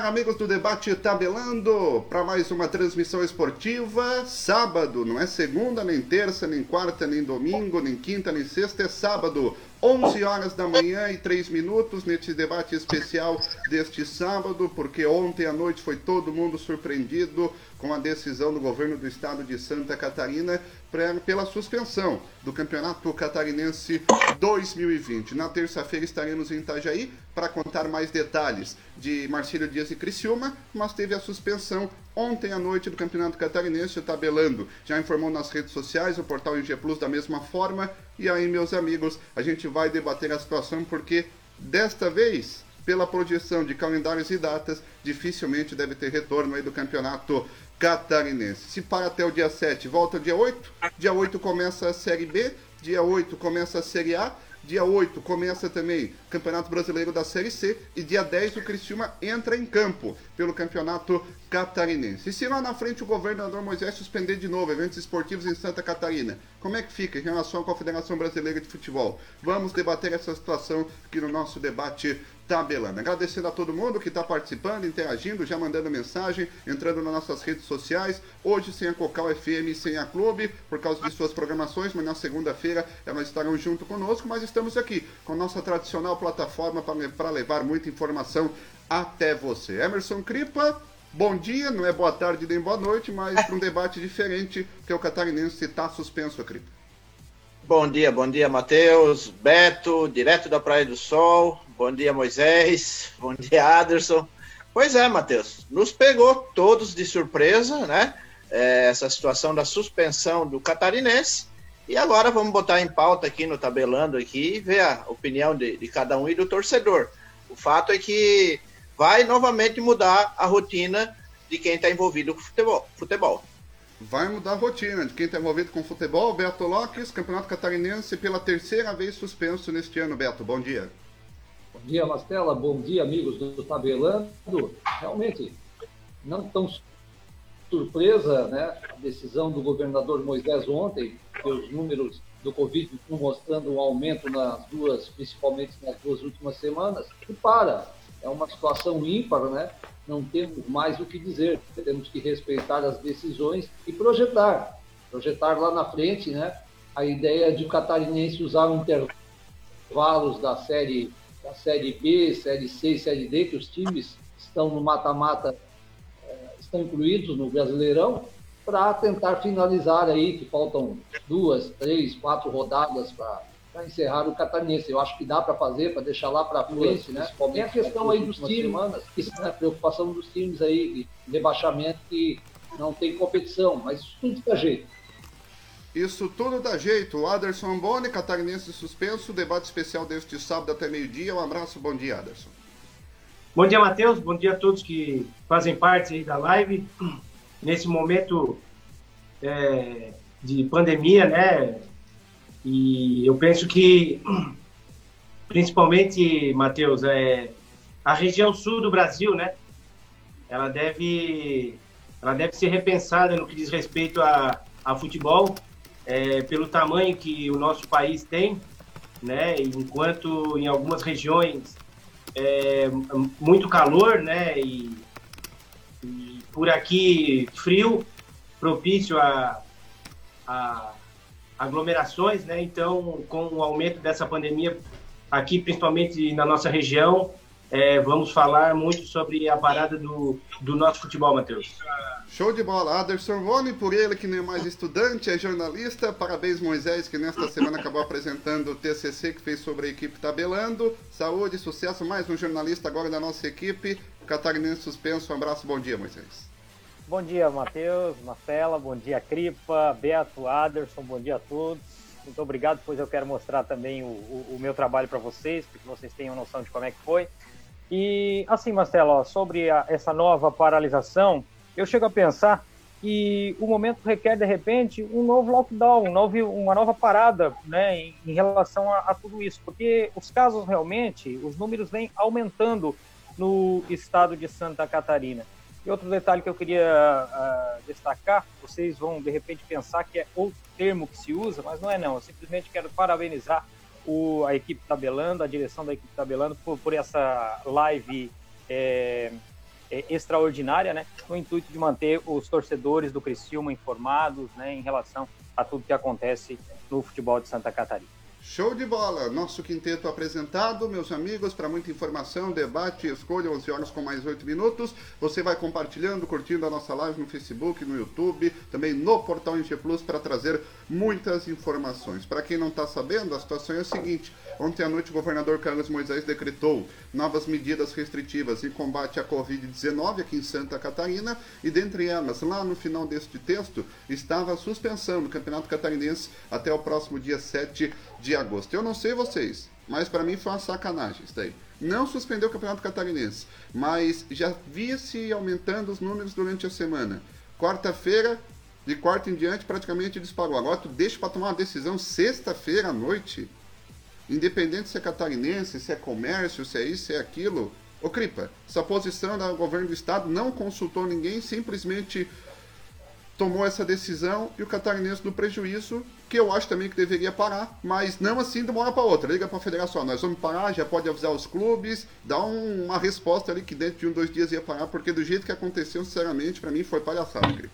Ar, amigos do Debate Tabelando, para mais uma transmissão esportiva. Sábado, não é segunda, nem terça, nem quarta, nem domingo, nem quinta, nem sexta, é sábado. 11 horas da manhã e 3 minutos neste debate especial deste sábado, porque ontem à noite foi todo mundo surpreendido com a decisão do governo do estado de Santa Catarina pela suspensão do Campeonato Catarinense 2020. Na terça-feira estaremos em Itajaí para contar mais detalhes de Marcílio Dias e Criciúma, mas teve a suspensão ontem à noite do Campeonato Catarinense, o Tabelando já informou nas redes sociais, o portal IG Plus da mesma forma. E aí, meus amigos, a gente vai debater a situação porque desta vez pela projeção de calendários e datas, dificilmente deve ter retorno aí do campeonato catarinense. Se para até o dia 7, volta dia 8. Dia 8 começa a Série B, dia 8 começa a Série A. Dia 8 começa também Campeonato Brasileiro da Série C e dia 10 o Criciúma entra em campo pelo Campeonato Catarinense. E se lá na frente o governador Moisés suspender de novo eventos esportivos em Santa Catarina, como é que fica em relação à Confederação Brasileira de Futebol? Vamos debater essa situação aqui no nosso debate tabelando. Agradecendo a todo mundo que está participando, interagindo, já mandando mensagem, entrando nas nossas redes sociais. Hoje sem a Cocal FM sem a Clube, por causa de suas programações, mas na segunda-feira elas estarão junto conosco. Mas estamos aqui com a nossa tradicional plataforma para levar muita informação até você. Emerson Cripa, bom dia, não é boa tarde nem boa noite, mas para um debate diferente, que é o catarinense está suspenso, Cripa. Bom dia, bom dia, Matheus, Beto, direto da Praia do Sol. Bom dia, Moisés. Bom dia, Aderson. Pois é, Matheus, nos pegou todos de surpresa, né? É, essa situação da suspensão do catarinense. E agora vamos botar em pauta aqui no tabelando aqui e ver a opinião de, de cada um e do torcedor. O fato é que vai novamente mudar a rotina de quem está envolvido com futebol. futebol vai mudar a rotina de quem está envolvido com futebol. Beto Lopes, Campeonato Catarinense pela terceira vez suspenso neste ano. Beto, bom dia. Bom dia, Mastela. Bom dia, amigos do Tabelando. Realmente, não tão surpresa né, a decisão do governador Moisés ontem, que os números do Covid estão mostrando um aumento nas duas, principalmente nas duas últimas semanas, e para. É uma situação ímpar, né? não temos mais o que dizer. Temos que respeitar as decisões e projetar. Projetar lá na frente, né? A ideia de o catarinense usar intervalos da série, da série B, série C e série D, que os times estão no mata-mata, eh, estão incluídos no Brasileirão, para tentar finalizar aí, que faltam duas, três, quatro rodadas para encerrar o catarinense. Eu acho que dá para fazer, para deixar lá para frente, né? Tem a questão aí dos times, semanas, que, né, preocupação dos times aí, de rebaixamento que não tem competição, mas isso tudo dá jeito. Isso tudo dá jeito. Aderson Boni, catarinense suspenso, debate especial deste sábado até meio-dia. Um abraço, bom dia, Aderson. Bom dia, Matheus. Bom dia a todos que fazem parte aí da live. Nesse momento é, de pandemia, né? E eu penso que, principalmente, Matheus, é, a região sul do Brasil, né? Ela deve, ela deve ser repensada no que diz respeito a, a futebol, é, pelo tamanho que o nosso país tem, né? Enquanto em algumas regiões é muito calor, né? E, e por aqui frio, propício a, a aglomerações, né? Então, com o aumento dessa pandemia aqui, principalmente na nossa região, é, vamos falar muito sobre a parada do, do nosso futebol, Matheus. Show de bola. Aderson Rony, por ele que nem é mais estudante, é jornalista. Parabéns, Moisés, que nesta semana acabou apresentando o TCC que fez sobre a equipe tabelando. Saúde, sucesso, mais um jornalista agora da nossa equipe. Catarinense suspenso. Um abraço, bom dia, Moisés. Bom dia, Matheus, Marcela, bom dia, Cripa, Beto, Aderson, bom dia a todos. Muito obrigado, pois eu quero mostrar também o, o, o meu trabalho para vocês, para que vocês tenham noção de como é que foi. E assim, Marcelo, sobre a, essa nova paralisação, eu chego a pensar que o momento requer, de repente, um novo lockdown, um novo, uma nova parada né, em, em relação a, a tudo isso, porque os casos realmente, os números vêm aumentando no estado de Santa Catarina. E outro detalhe que eu queria uh, destacar, vocês vão de repente pensar que é outro termo que se usa, mas não é não. Eu simplesmente quero parabenizar o, a equipe Tabelando, a direção da equipe Tabelando por, por essa live é, é, extraordinária, né, no intuito de manter os torcedores do Criciúma informados né, em relação a tudo que acontece no futebol de Santa Catarina. Show de bola! Nosso quinteto apresentado, meus amigos, para muita informação, debate, escolha 11 horas com mais 8 minutos. Você vai compartilhando, curtindo a nossa live no Facebook, no YouTube, também no portal Inge Plus para trazer muitas informações. Para quem não está sabendo, a situação é a seguinte: ontem à noite o governador Carlos Moisés decretou novas medidas restritivas em combate à Covid-19 aqui em Santa Catarina e dentre elas, lá no final deste texto, estava a suspensão do Campeonato Catarinense até o próximo dia 7 de agosto. Eu não sei vocês, mas para mim foi uma sacanagem isso daí. Não suspendeu o Campeonato Catarinense, mas já via-se aumentando os números durante a semana. Quarta-feira, de quarta em diante, praticamente disparou. Agora tu deixa para tomar uma decisão sexta-feira à noite, independente se é catarinense, se é comércio, se é isso, se é aquilo. Ô Cripa, essa posição do governo do estado não consultou ninguém, simplesmente tomou essa decisão e o catarinense no prejuízo, que eu acho também que deveria parar, mas não assim de uma hora para outra. Liga para a federação, nós vamos parar, já pode avisar os clubes, dá um, uma resposta ali que dentro de um, dois dias ia parar, porque do jeito que aconteceu, sinceramente, para mim foi palhaçada.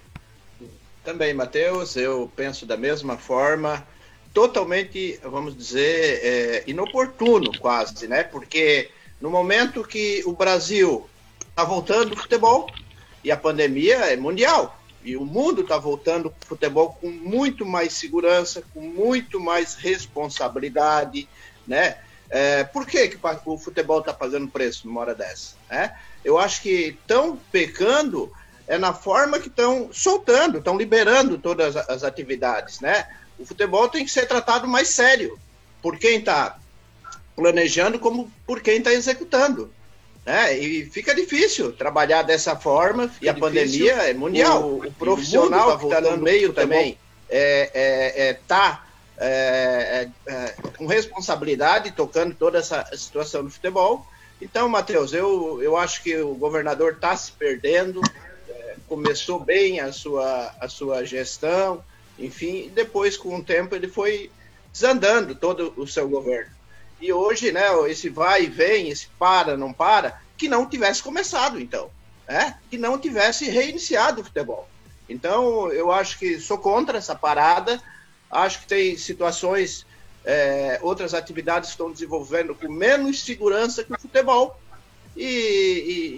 Também, Matheus, eu penso da mesma forma, totalmente, vamos dizer, é, inoportuno quase, né? Porque no momento que o Brasil está voltando ao futebol, e a pandemia é mundial, e o mundo está voltando para o futebol com muito mais segurança, com muito mais responsabilidade, né? É, por que, que o futebol está pagando preço numa hora dessa? Né? Eu acho que estão pecando é na forma que estão soltando, estão liberando todas as atividades, né? O futebol tem que ser tratado mais sério por quem está planejando como por quem está executando. Né? E fica difícil trabalhar dessa forma, fica e a pandemia é mundial. O, o profissional que está no meio também é, é, é, tá é, é, é, com responsabilidade tocando toda essa situação do futebol. Então, Matheus, eu, eu acho que o governador está se perdendo, começou bem a sua, a sua gestão, enfim, depois, com o tempo, ele foi desandando todo o seu governo. E hoje, né, esse vai e vem, esse para, não para, que não tivesse começado, então. Né? Que não tivesse reiniciado o futebol. Então, eu acho que sou contra essa parada. Acho que tem situações, é, outras atividades estão desenvolvendo com menos segurança que o futebol e,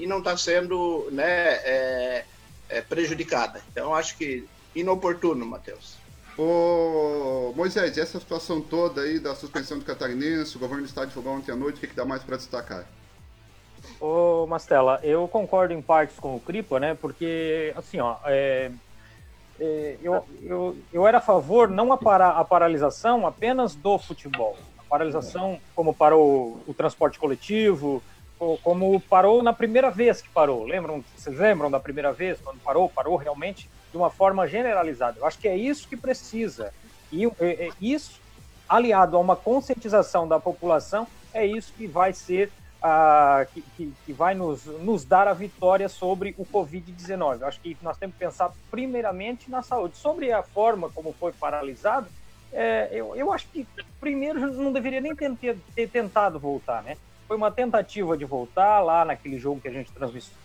e, e não está sendo né, é, é, prejudicada. Então, acho que inoportuno, Matheus. Ô, Moisés, essa situação toda aí da suspensão do catarinense, o governo do estado divulgou ontem à noite, o que, que dá mais para destacar? Ô, Mastella, eu concordo em partes com o Cripa, né? Porque, assim, ó, é, é, eu, eu, eu era a favor não a, para, a paralisação apenas do futebol, a paralisação como parou o transporte coletivo, como parou na primeira vez que parou. Lembram? Vocês lembram da primeira vez quando parou? Parou realmente de uma forma generalizada. Eu acho que é isso que precisa. E é, é, isso, aliado a uma conscientização da população, é isso que vai ser a, que, que, que, vai nos, nos dar a vitória sobre o Covid-19. Acho que nós temos que pensar primeiramente na saúde. Sobre a forma como foi paralisado, é, eu, eu acho que primeiro não deveria nem ter, ter, tentado voltar, né? Foi uma tentativa de voltar lá naquele jogo que a gente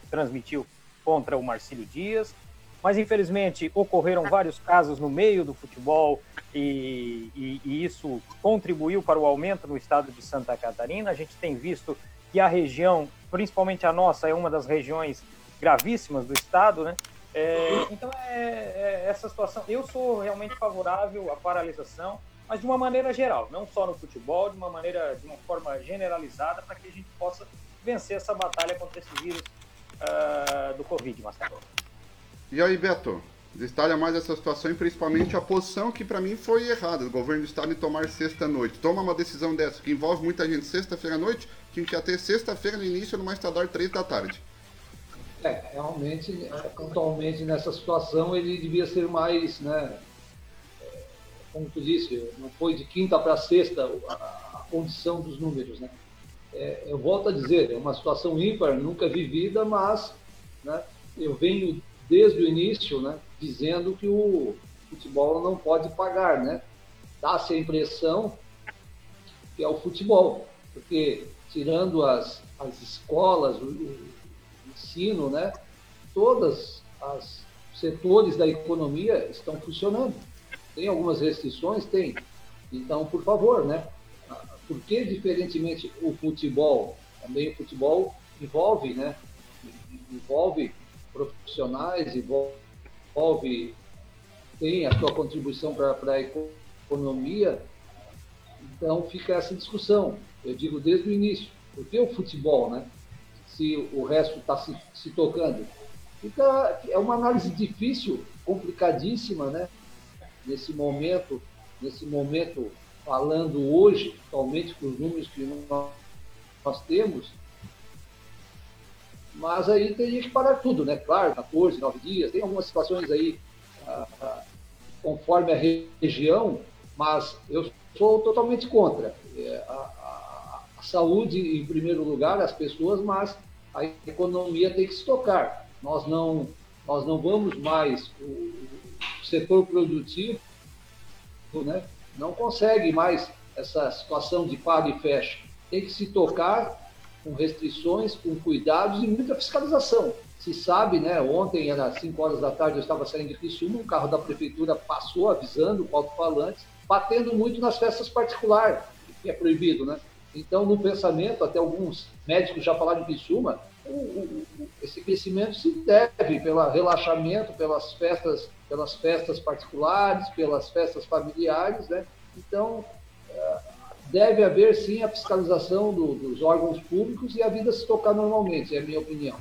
transmitiu contra o Marcílio Dias mas infelizmente ocorreram vários casos no meio do futebol e, e, e, isso contribuiu para o aumento no estado de Santa Catarina. A gente tem visto que a região, principalmente a nossa, é uma das regiões gravíssimas do estado, né? É, então é, é, essa situação. Eu sou realmente favorável à paralisação, mas de uma maneira geral, não só no futebol, de uma maneira, de uma forma generalizada, para que a gente possa vencer essa batalha contra esse vírus uh, do Covid, Marcelo. E aí, Beto? Detalha mais essa situação e principalmente a posição que para mim foi errada do governo do estado em tomar sexta-noite. Toma uma decisão dessa que envolve muita gente sexta-feira à noite, que ter sexta-feira no início, no mais tardar três da tarde. É, realmente, atualmente nessa situação ele devia ser mais, né, como tu disse, não foi de quinta para sexta a, a, condição dos números, né. É, eu volto a dizer, é uma situação ímpar, nunca vivida, mas né, eu venho desde o início, né, dizendo que o futebol não pode pagar, né? Dá-se a impressão que é o futebol, porque tirando as, as escolas, ensino, né? Todas as setores da economia estão funcionando. Tem algumas restrições? Tem. Então, por favor, né? Por que, diferentemente, o futebol? Também o futebol envolve, né? Envolve profissionais, envolve, tem a sua contribuição para a economia. Então, fica essa discussão. Eu digo desde o início. Por que o futebol, né? Se o resto está se, se tocando. Fica, é uma análise difícil, complicadíssima, né? Nesse momento, nesse momento falando hoje, atualmente com os números que nós, nós temos, mas aí teria que parar tudo, né? Claro, 14, 9 dias, tem algumas situações aí ah, conforme a região, mas eu sou totalmente contra. É, a, a, a, saúde em primeiro lugar, as pessoas, mas a economia tem que se tocar. Nós não, nós não vamos mais, o, o setor produtivo né, não consegue mais essa situação de paga e fecha. Tem que se tocar com restrições, com cuidados e muita fiscalização. Se sabe, né? Ontem, era 5 horas da tarde, eu estava saindo de Criciúma, um carro da prefeitura passou avisando o alto-falante, batendo muito nas festas particulares, que é proibido, né? Então, no pensamento, até alguns médicos já falaram em Criciúma, esse crescimento se deve pelo relaxamento, pelas festas, pelas festas particulares, pelas festas familiares, né? Então, eh, deve haver sim a fiscalização do, dos órgãos públicos e a vida se tocar normalmente, é a minha opinião.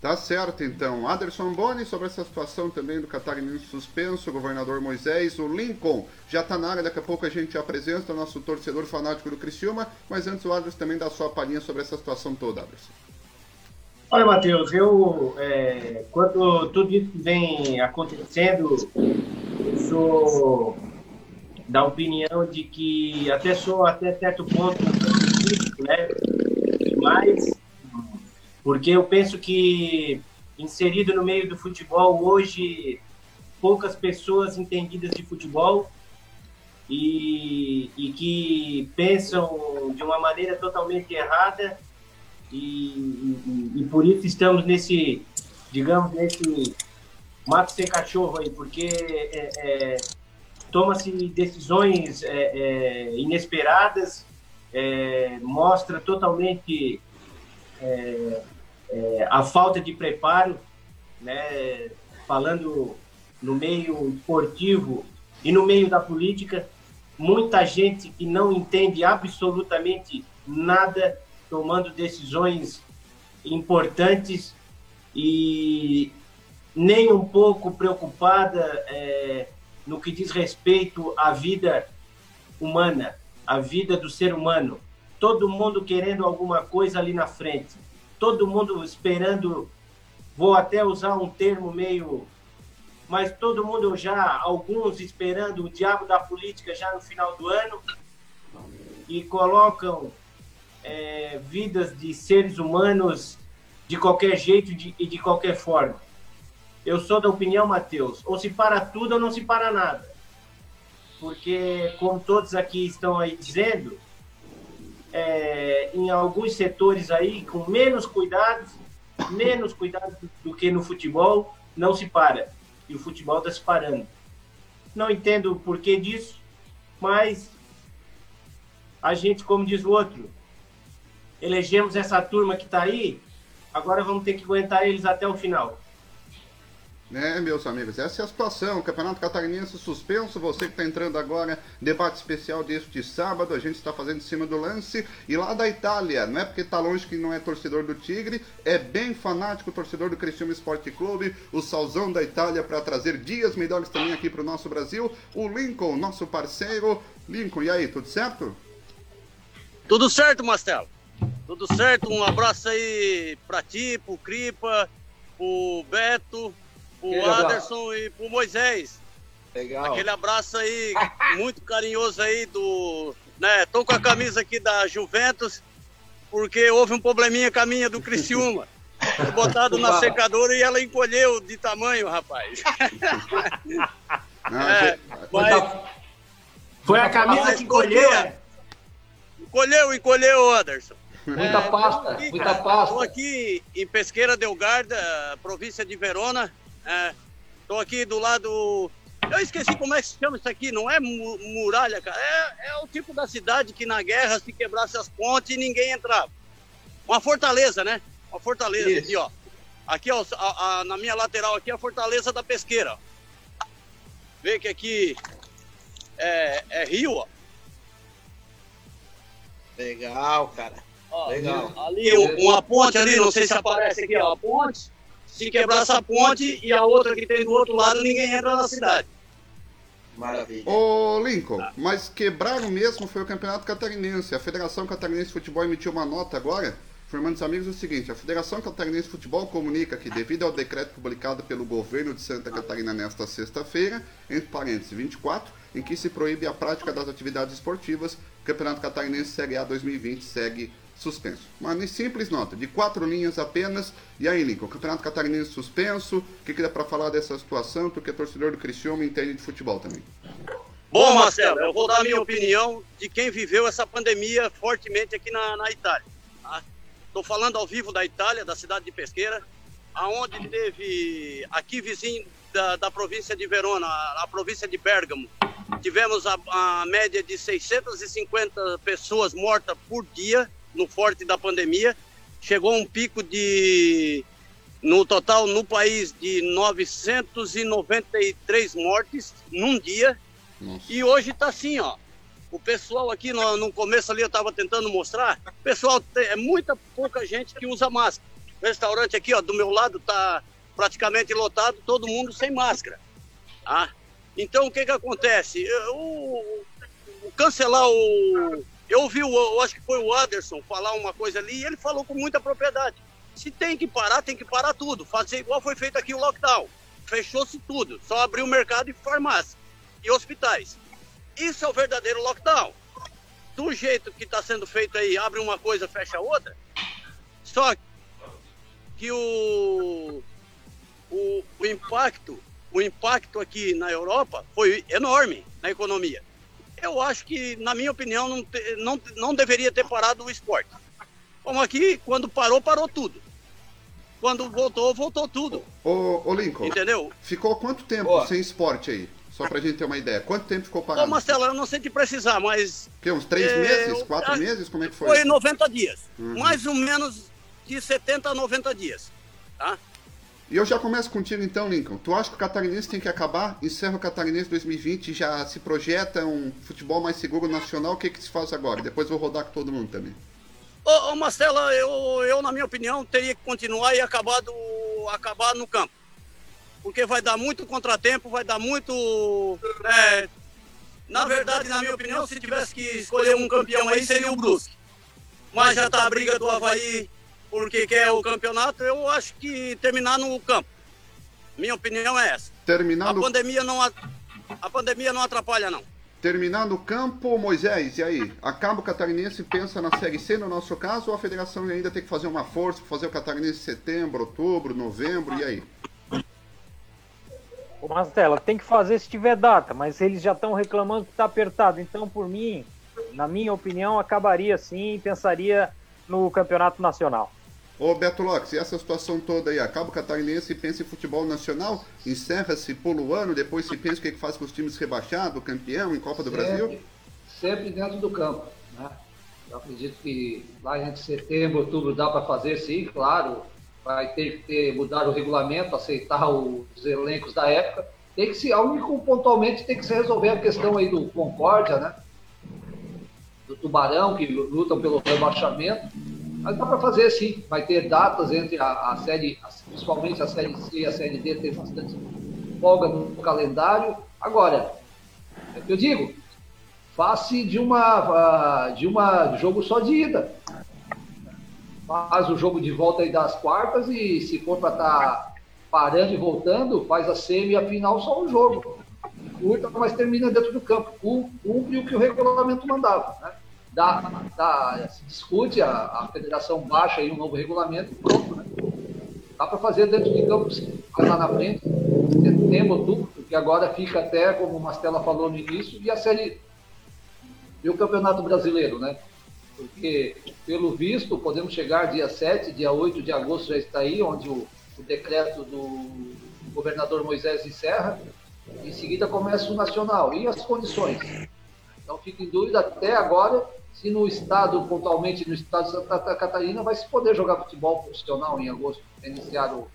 Tá certo, então. Anderson Boni, sobre essa situação também do catarinense suspenso, o governador Moisés, o Lincoln já está na área, daqui a pouco a gente apresenta o nosso torcedor fanático do Criciúma, mas antes o Anderson também dá sua palhinha sobre essa situação toda, Anderson. Olha, Matheus, eu, é, quando tudo isso vem acontecendo, eu sou da opinião de que até sou até certo ponto né? Mas porque eu penso que inserido no meio do futebol hoje poucas pessoas entendidas de futebol e, e que pensam de uma maneira totalmente errada e, e, e por isso estamos nesse digamos nesse mato sem cachorro aí porque é, é, toma-se decisões é, é, inesperadas, é, mostra totalmente é, é, a falta de preparo, né, falando no meio esportivo e no meio da política, muita gente que não entende absolutamente nada, tomando decisões importantes e nem um pouco preocupada é, no que diz respeito à vida humana, à vida do ser humano. Todo mundo querendo alguma coisa ali na frente, todo mundo esperando. Vou até usar um termo meio. Mas todo mundo já, alguns esperando o diabo da política já no final do ano e colocam é, vidas de seres humanos de qualquer jeito e de, de qualquer forma eu sou da opinião, Matheus, ou se para tudo ou não se para nada. Porque, como todos aqui estão aí dizendo, é, em alguns setores aí, com menos cuidados, menos cuidado do que no futebol, não se para. E o futebol está se parando. Não entendo o porquê disso, mas a gente, como diz o outro, elegemos essa turma que está aí, agora vamos ter que aguentar eles até o final. É, meus amigos, essa é a situação. Campeonato Catarinense suspenso. Você que está entrando agora, debate especial deste sábado. A gente está fazendo em cima do lance. E lá da Itália, não é porque está longe que não é torcedor do Tigre, é bem fanático torcedor do Cristiano Esporte Clube, o Salzão da Itália, para trazer dias melhores também aqui para o nosso Brasil. O Lincoln, nosso parceiro. Lincoln, e aí, tudo certo? Tudo certo, Mastelo. Tudo certo. Um abraço aí para ti, pro Cripa, pro Beto pro Anderson e pro Moisés. Legal. Aquele abraço aí, muito carinhoso aí do. Né, tô com a camisa aqui da Juventus, porque houve um probleminha com a minha do Criciúma. Fui botado na secadora e ela encolheu de tamanho, rapaz. é, mas... Foi a camisa que encolheu, é? Encolheu, encolheu, Anderson. Muita É, pasta, aqui, muita cara. pasta. Tô aqui em Pesqueira Delgarda, província de Verona. É, tô aqui do lado. Eu esqueci como é que se chama isso aqui, não é mu- muralha, cara. É, é o tipo da cidade que na guerra se quebrasse as pontes e ninguém entrava. Uma fortaleza, né? Uma fortaleza Isso. aqui, ó. Aqui, ó, a- a- na minha lateral aqui é a fortaleza da Pesqueira. Vê que aqui é, é rio, ó. Legal, cara. Ó, Legal. Ali, um- uma ponte ali, não sei se aparece aqui, ó, a ponte. Se quebrar essa ponte e a outra que tem do outro lado, ninguém entra na cidade. Maravilha. Ô Lincoln, mas quebraram mesmo foi o Campeonato Catarinense. A Federação Catarinense de Futebol emitiu uma nota agora, informando os amigos o seguinte: a Federação Catarinense de Futebol comunica que, devido ao decreto publicado pelo governo de Santa Catarina nesta sexta-feira, entre parênteses 24, em que se proíbe a prática das atividades esportivas, o Campeonato Catarinense Série A 2020 segue suspenso. Uma simples nota, de quatro linhas apenas. E aí, Lincoln, Campeonato Catarinense suspenso, o que, que dá pra falar dessa situação? Tu que é torcedor do Criciúma e entende de futebol também. Bom, Marcelo, eu vou dar minha opinião de quem viveu essa pandemia fortemente aqui na, na Itália. Estou falando ao vivo da Itália, da cidade de Pesqueira, aonde teve, aqui vizinho da, da província de Verona, a, a província de Bergamo, tivemos a, a média de 650 pessoas mortas por dia no forte da pandemia. Chegou um pico de, no total, no país, de 993 mortes num dia. Nossa. E hoje tá assim, ó. O pessoal aqui no, no começo ali eu tava tentando mostrar. O pessoal tem, é muita pouca gente que usa máscara. O restaurante aqui, ó, do meu lado tá praticamente lotado, todo mundo sem máscara. Tá? Então o que que acontece? O- o cancelar o eu ouvi o eu acho que foi o Anderson falar uma coisa ali e ele falou com muita propriedade. Se tem que parar, tem que parar tudo. Fazer igual foi feito aqui o lockdown. Fechou-se tudo. Só abriu o mercado e farmácia e hospitais. Isso é o verdadeiro lockdown. Do jeito que está sendo feito aí, abre uma coisa, fecha outra. Só que o, o, o impacto, o impacto aqui na Europa foi enorme na economia. Eu acho que, na minha opinião, não, te- não, não deveria ter parado o esporte. Como aqui, quando parou, parou tudo. Quando voltou, voltou tudo. Ô, ô Lincoln, Entendeu? ficou quanto tempo Boa. sem esporte aí? Só pra gente ter uma ideia. Quanto tempo ficou Ô, parado? Marcelo, eu não sei te precisar, mas Que, uns três É, meses? eu- Quatro a- meses? Como é que foi? Foi 90 dias. Uhum. Mais ou menos de 70 a 90 dias. Tá? E eu já começo contigo então, Lincoln. Tu acha que o Catarinense tem que acabar? Encerra o Catarinense 2020 já se projeta um futebol mais seguro nacional. O que que se faz agora? Depois vou rodar com todo mundo também. Ô, ô Marcela, eu, eu, na minha opinião, teria que continuar e acabar, do, acabar no campo. Porque vai dar muito contratempo, vai dar muito. é, na verdade, na minha opinião, se tivesse que escolher um campeão aí, seria o Brusque. Mas já tá a briga do Havaí porque quer o campeonato, eu acho que terminar no campo. Minha opinião é essa. Terminar A no, pandemia não, a, pandemia não atrapalha, não. terminar no campo, Moisés, e aí? Acaba o Catarinense e pensa na Série C no nosso caso ou a federação ainda tem que fazer uma força para fazer o Catarinense em setembro, outubro, novembro, e aí? Ô Marcela, tem que fazer se tiver data, mas eles já estão reclamando que está apertado. Então, por mim, na minha opinião, acabaria sim e pensaria no campeonato nacional. Ô Beto Lopes, e essa situação toda aí? Acaba o Catarinense e pensa em futebol nacional? Encerra-se, pula o ano, depois se pensa o que que faz com os times rebaixados, campeão em Copa do Brasil? Sempre, dentro do campo. Né? Eu acredito que lá entre setembro, outubro dá para fazer sim, claro. Vai ter que ter, mudar o regulamento, aceitar os elencos da época. Tem que se, a único pontualmente tem que se resolver a questão aí do Concórdia, né? Do Tubarão, que lutam pelo rebaixamento. Mas dá para fazer sim. Vai ter datas entre a, a série, principalmente a série C e a série D, tem bastante folga no calendário. Agora, é o que eu digo, face de uma ah, de uma jogo só de ida. Faz o jogo de volta aí das quartas e se for para estar parando e voltando, faz a semi e a final só um jogo. Curta, mas termina dentro do campo. Cum- Cumpre o que o regulamento mandava. Né? Dá, dá, se discute, a, a federação baixa aí um novo regulamento pronto. Né? Dá para fazer dentro de campo, lá na frente, setembro, outubro, porque agora fica até, como o Mastella falou no início, e a série. E o Campeonato Brasileiro, né? porque, pelo visto, podemos chegar dia 7, dia 8 de agosto já está aí, onde o, o decreto do governador Moisés encerra, em seguida começa o nacional. E as condições? Então fica em dúvida até agora se no estado, pontualmente no estado de Santa Catarina, vai se poder jogar futebol profissional em agosto, iniciar o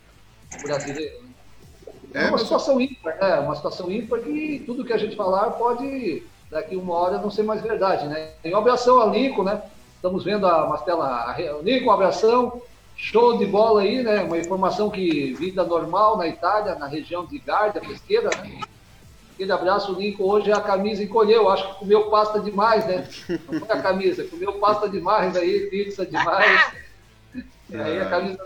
brasileiro. Né? É, uma situação ímpar, né? Uma situação ímpar que tudo que a gente falar pode, daqui uma hora, não ser mais verdade, né? Em abração a Lincoln, né? Estamos vendo a Mastela, Lincoln, um abração, show de bola aí, né? Uma informação que vida normal na Itália, na região de Garda, pesqueira, né? Aquele abraço, o Lincoln hoje a camisa encolheu, acho que comeu pasta demais, né? Não foi a camisa, comeu pasta demais aí, pizza demais. E aí a camisa.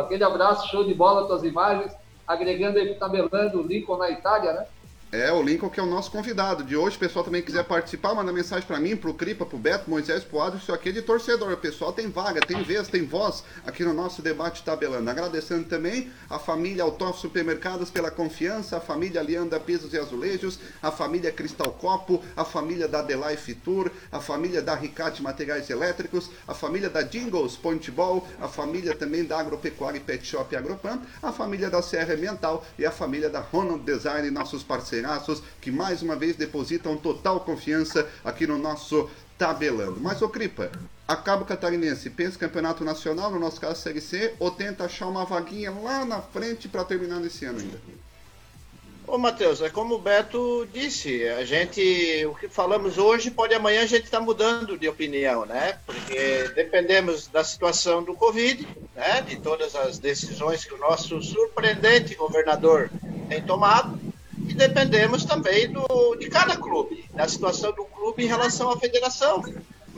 Aquele abraço, show de bola, tuas imagens agregando aí, tabelando o Lincoln na Itália, né? É, o Lincoln que é o nosso convidado de hoje. O pessoal também quiser participar, manda mensagem para mim, pro Cripa, pro Beto, Moisés, pro Adro, isso aqui é de torcedor. O pessoal tem vaga, tem vez, tem voz aqui no nosso debate tabelando. Agradecendo também a família Autof Supermercados pela confiança, a família Leanda Pisos e Azulejos, a família Cristal Copo, a família da Delife Tour, a família da Ricate Materiais Elétricos, a família da Jingles Pointball, a família também da Agropecuária e Pet Shop Agropan, a família da Serra Ambiental e a família da Ronald Design, nossos parceiros que mais uma vez depositam total confiança aqui no nosso tabelando. Mas, ô Cripa, acaba o catarinense, pensa campeonato nacional, no nosso caso Série C, ou tenta achar uma vaguinha lá na frente para terminar nesse ano ainda? Ô Matheus, é como o Beto disse, a gente, o que falamos hoje, pode amanhã a gente estar tá mudando de opinião, né? Porque dependemos da situação do Covid, né? De todas as decisões que o nosso surpreendente governador tem tomado dependemos também do, de cada clube, da situação do clube em relação à federação.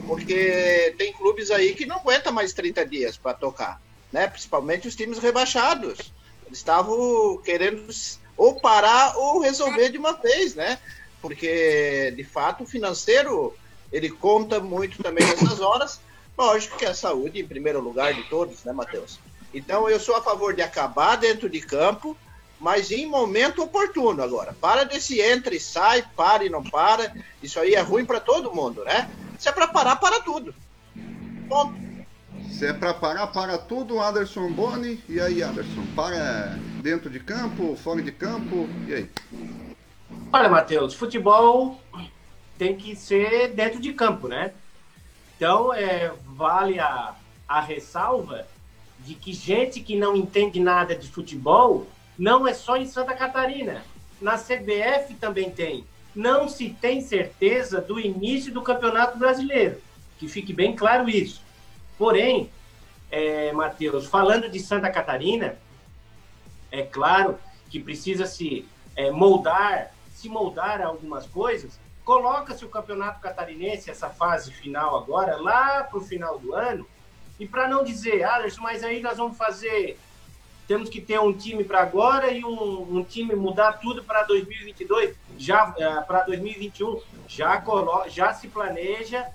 Porque tem clubes aí que não aguentam mais 30 dias para tocar, né? principalmente os times rebaixados. Eles estavam querendo ou parar ou resolver de uma vez, né? Porque, de fato, o financeiro ele conta muito também nessas horas. Lógico que a saúde em primeiro lugar de todos, né, Matheus? Então, eu sou a favor de acabar dentro de campo, mas em momento oportuno agora. Para desse entra e sai, para e não para. Isso aí é ruim para todo mundo, né? Se é para parar, para tudo. Ponto. Se é para parar, para tudo, Anderson Boni. E aí, Anderson? Para dentro de campo, fora de campo? E aí? Olha, Matheus, futebol tem que ser dentro de campo, né? Então, é, vale a, a ressalva de que gente que não entende nada de futebol não é só em Santa Catarina. Na CBF também tem. Não se tem certeza do início do Campeonato Brasileiro. Que fique bem claro isso. Porém, é, Matheus, falando de Santa Catarina, é claro que precisa se é, moldar, se moldar a algumas coisas. Coloca-se o Campeonato Catarinense, essa fase final agora, lá para o final do ano. E para não dizer, Alisson, mas aí nós vamos fazer temos que ter um time para agora e um, um, time mudar tudo para 2022, já uh, para 2021, já colo já se planeja,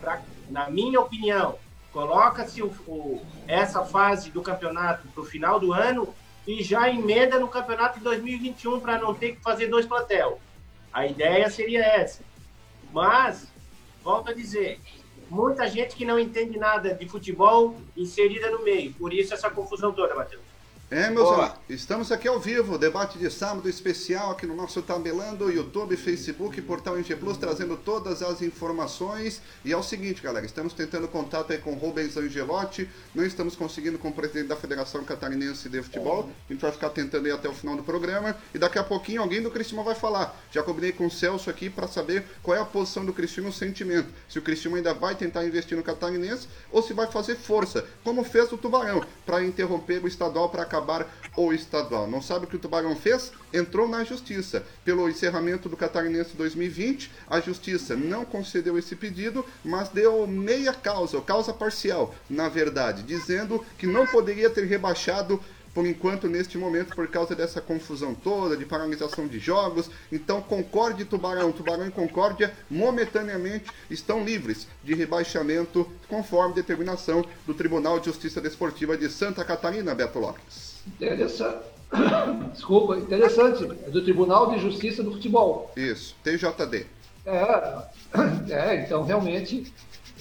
pra, na minha opinião, coloca-se o, o, essa fase do campeonato para o final do ano e já emenda no campeonato de 2021 para não ter que fazer dois plantel. A ideia seria essa. Mas, volto a dizer, muita gente que não entende nada de futebol inserida no meio. Por isso essa confusão toda, Matheus. É, meus amigos, estamos aqui ao vivo, debate de sábado especial aqui no nosso Tabelando, YouTube, Facebook, Portal NG Plus, trazendo todas as informações. E é o seguinte, galera, estamos tentando contato aí com Rubens Angelotti, não estamos conseguindo com o presidente da Federação Catarinense de Futebol, a gente vai ficar tentando ir até o final do programa, e daqui a pouquinho alguém do Cristiano vai falar. Já combinei com o Celso aqui para saber qual é a posição do Cristiano no sentimento, se o Cristiano ainda vai tentar investir no Catarinense ou se vai fazer força, como fez o Tubarão, para interromper o estadual para acabar o estadual. Não sabe o que o Tubarão fez? Entrou na justiça. Pelo encerramento do Catarinense 2020, a justiça não concedeu esse pedido, mas deu meia causa, causa parcial, na verdade, dizendo que não poderia ter rebaixado por enquanto, neste momento, por causa dessa confusão toda, de paralisação de jogos. Então, Concórdia e Tubarão, Tubarão e Concórdia, momentaneamente estão livres de rebaixamento, conforme determinação do Tribunal de Justiça Desportiva de Santa Catarina, Beto Lopes. Interessante. Desculpa, interessante. É do Tribunal de Justiça do Futebol. Isso, TJD. É, é então realmente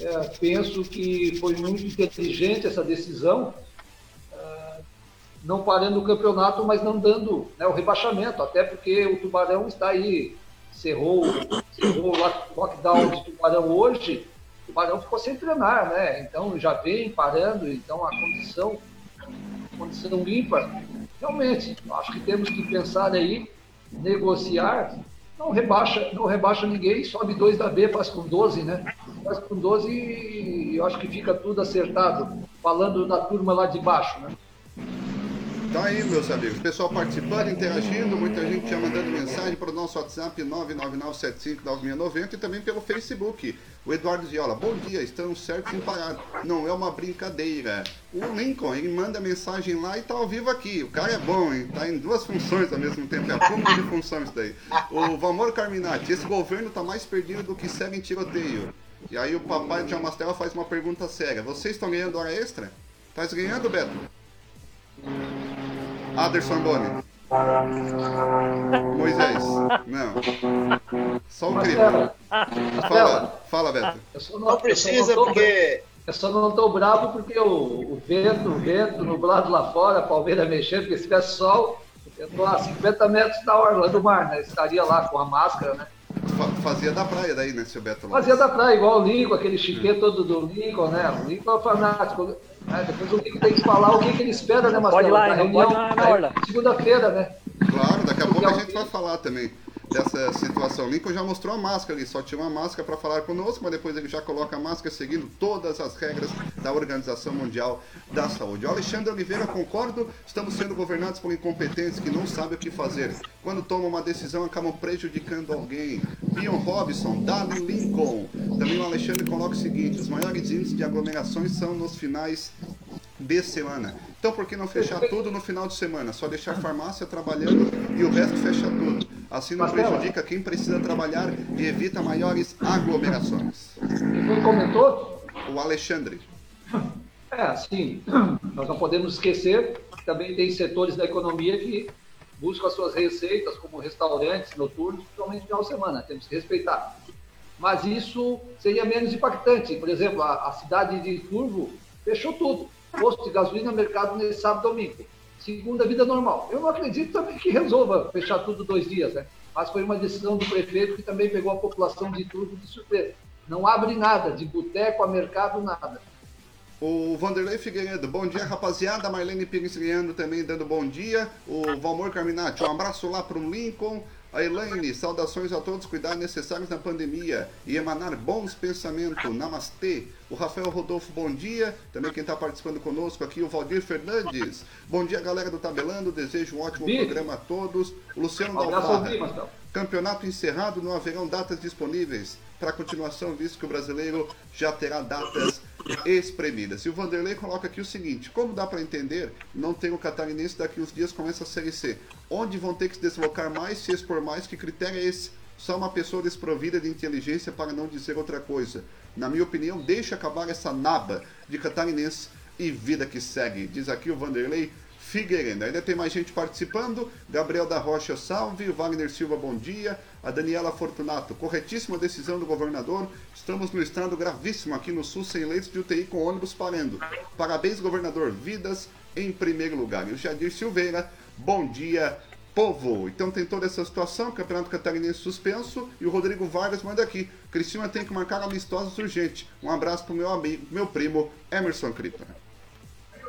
é, penso que foi muito inteligente essa decisão, não parando o campeonato, mas não dando né, o rebaixamento, até porque o Tubarão está aí, cerrou, cerrou o lockdown de Tubarão hoje, o Tubarão ficou sem treinar, né? Então já vem parando, então a condição, condição limpa. Realmente, acho que temos que pensar aí, negociar não rebaixa, não rebaixa ninguém, sobe dois da B, faz com 12, né? Faz com 12 e eu acho que fica tudo acertado, falando da turma lá de baixo, né? Tá aí, meus amigos. Pessoal participando, interagindo, muita gente já mandando mensagem para o nosso WhatsApp 999759690 e também pelo Facebook. O Eduardo Viola, bom dia, estamos certos em parar. Não é uma brincadeira. O Lincoln, ele manda mensagem lá e tá ao vivo aqui. O cara é bom, hein? Tá em duas funções ao mesmo tempo. É cúmulo de funções daí. O Valmor Carminati, esse governo tá mais perdido do que segue em tiroteio. E aí o papai de Amastela faz uma pergunta séria. Vocês estão ganhando hora extra? Tá ganhando, Beto? Aderson Boni. Moisés. Não. Só o crime. Fala, fala, Beto. Não, não, precisa porque. Eu só não estou bravo porque o, o vento, o vento nublado lá fora, a palmeira mexendo, porque se tivesse sol, eu estou a 50 metros da orla do mar, né? Estaria lá com a máscara, né? Fazia da praia daí, né, seu Beto? Fazia da praia, igual o Lincoln, aquele chiquete todo do Lincoln, né? O Lincoln é fanático. Né? Depois o Lincoln tem que falar o que, que ele espera, né, Marcelo? Pode ir lá, pode ir lá na orla. Segunda-feira, né? Claro, daqui a pouco a gente vai falar também dessa situação. Lincoln já mostrou a máscara, ele só tinha uma máscara para falar conosco, mas depois ele já coloca a máscara seguindo todas as regras da Organização Mundial da Saúde. O Alexandre Oliveira, concordo, estamos sendo governados por incompetentes que não sabem o que fazer. Quando tomam uma decisão, acabam prejudicando alguém. Bion Robson, Dali Lincoln. Também o Alexandre coloca o seguinte: os maiores índices de aglomerações são nos finais de semana. Então por que não fechar tudo no final de semana? Só deixar a farmácia trabalhando e o resto fecha tudo. Assim não prejudica quem precisa trabalhar e evita maiores aglomerações. Quem comentou? O Alexandre. É, assim, nós não podemos esquecer que também tem setores da economia que buscam as suas receitas, como restaurantes noturnos, principalmente no final de semana. Temos que respeitar. Mas isso seria menos impactante. Por exemplo, a, a cidade de Turvo fechou tudo. Posto de gasolina, mercado nesse sábado e domingo segunda vida normal. Eu não acredito também que resolva fechar tudo dois dias, né? Mas foi uma decisão do prefeito que também pegou a população de tudo de surpresa. Não abre nada, de boteco a mercado, nada. O Vanderlei Figueiredo, bom dia, rapaziada. Marlene Pires também dando bom dia. O Valmor Carminati, um abraço lá para o Lincoln. A Elaine, saudações a todos, cuidados necessários na pandemia e emanar bons pensamentos. Namastê. O Rafael Rodolfo, bom dia. Também quem está participando conosco aqui, o Valdir Fernandes. Bom dia, galera do Tabelando. Desejo um ótimo programa a todos. O Luciano Dalfarra. Campeonato encerrado, não haverão datas disponíveis para continuação, visto que o brasileiro já terá datas espremidas. E o Vanderlei coloca aqui o seguinte: como dá para entender, não tem o catarinense daqui uns dias começa a Série C. Onde vão ter que se deslocar mais, se expor mais? Que critério é esse? Só uma pessoa desprovida de inteligência para não dizer outra coisa. Na minha opinião, deixa acabar essa naba de catarinense e vida que segue. Diz aqui o Vanderlei Figueiredo. Ainda tem mais gente participando. Gabriel da Rocha, salve. Wagner Silva, bom dia. A Daniela Fortunato, corretíssima decisão do governador. Estamos no estado gravíssimo aqui no sul, sem leitos de UTI com ônibus parando. Parabéns, governador. Vidas em primeiro lugar. E o Jadir Silveira, bom dia, povo. Então tem toda essa situação, Campeonato Catarinense suspenso e o Rodrigo Vargas manda aqui. Cristina tem que marcar amistosos urgente. Um abraço pro meu amigo, meu primo Emerson Cripa.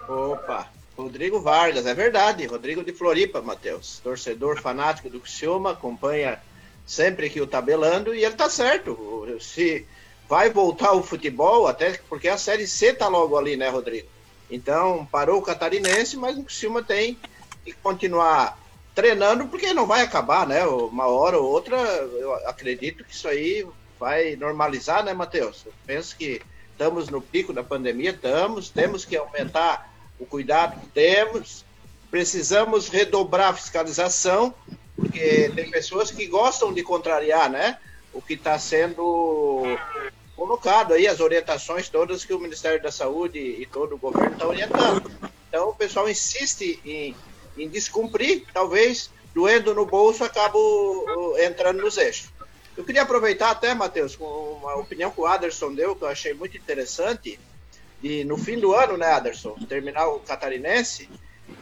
Opa, Rodrigo Vargas, é verdade. Rodrigo de Floripa, Matheus. Torcedor fanático do Criciúma, acompanha sempre que o tabelando e ele tá certo. Se vai voltar o futebol, até porque a Série C tá logo ali, né, Rodrigo? Então, parou o catarinense, mas o Criciúma tem que continuar treinando, porque não vai acabar, né? Uma hora ou outra, eu acredito que isso aí vai normalizar, né, Matheus? Eu penso que estamos no pico da pandemia, estamos, temos que aumentar o cuidado que temos, precisamos redobrar a fiscalização, porque tem pessoas que gostam de contrariar, né? O que está sendo colocado aí, as orientações todas que o Ministério da Saúde e todo o governo está orientando. Então o pessoal insiste em, em descumprir, talvez doendo no bolso, acabo entrando nos eixos. Eu queria aproveitar até, Matheus, com uma opinião que o Aderson deu, que eu achei muito interessante, de no fim do ano, né, Aderson, terminar o catarinense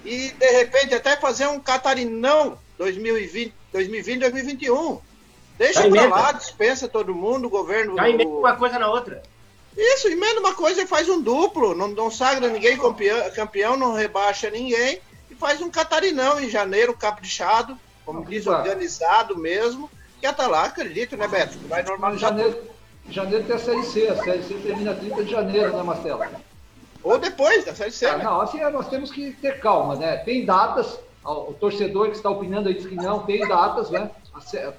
e de repente até fazer um catarinão 2020, 2020 2021. Deixa pra lá, dispensa todo mundo, o governo. Já emenda uma coisa na outra. Isso, emenda uma coisa e faz um duplo. Não, não sagra ninguém campeão, campeão, não rebaixa ninguém. E faz um catarinão em janeiro, caprichado, como diz, organizado mesmo. Que até lá, acredito, né, Beto? Vai Em normalizar janeiro, janeiro tem a Série C. A Série C termina 30 de janeiro, né, Mastela? Ou depois da Série C, Ah, né? não, assim, nós temos que ter calma, né? Tem datas, o torcedor que está opinando aí diz que não, tem datas, né?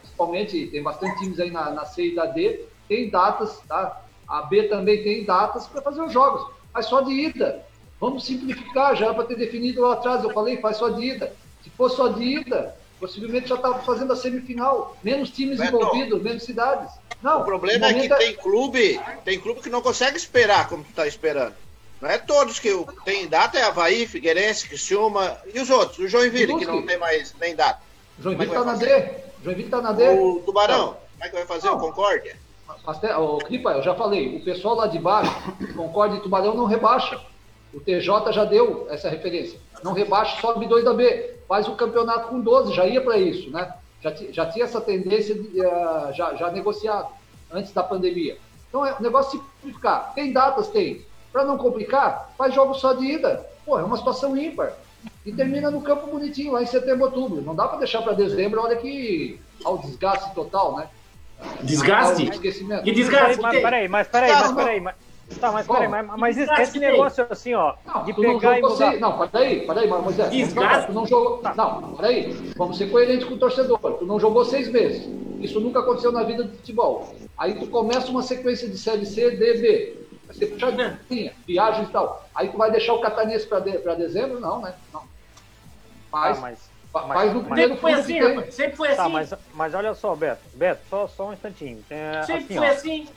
Principalmente, tem bastante times aí na, na C e da D, tem datas, tá? A B também tem datas para fazer os jogos, mas só de ida. Vamos simplificar, já para ter definido lá atrás, eu falei, faz só de ida. Se fosse só de ida, possivelmente já estava fazendo a semifinal. Menos times Beto, envolvidos, menos cidades. Não, O problema é que momento tem clube, tem clube que não consegue esperar como tu tá esperando. Não é todos que o- tem data, é Havaí, Figueirense, Criciúma e os outros. O Joinville, que não tem mais nem data. Joinville Como está é na D. Joinville está na D. O Tubarão, como é que vai fazer Não. o Concórdia? Ô, Cripa, eu já falei, o pessoal lá de baixo, Concorde e Tubarão não rebaixa. O TJ já deu essa referência. Não rebaixa, sobe dois da B. Faz o campeonato com 12, já ia para isso, né? Já, já tinha essa tendência de, eh, já, já negociado antes da pandemia. Então é um negócio simplificar. Tem datas? Tem. Para não complicar, faz jogos só de ida. Pô, é uma situação ímpar. E termina no campo bonitinho, lá em setembro, outubro. Não dá para deixar para dezembro, olha que ao desgaste total, né? Desgaste? Ao esquecimento. E desgaste Mas tem? peraí, mas peraí, mas não. peraí. Mas, tá, mas peraí, mas, mas esse, negócio assim, ó, Não, de pegar e mudar. seis- Não, peraí, peraí, Moisés. Desgaste. Tu não jogou. Não, peraí. Vamos ser coerentes com o torcedor. Tu não jogou seis meses. Isso nunca aconteceu na vida do futebol. Aí tu começa uma sequência de Série C, D, B. Vai ser puxadinha, viagens e tal. Aí tu vai deixar o catarinense para de, pra dezembro? Não, né? Não. Ah, mas, fa- mas- no mas- primeiro Sempre foi assim. Sempre foi assim. Tá, mas, mas olha só, Beto. Beto, só, só um instantinho. É, Sempre assim, foi ó, assim.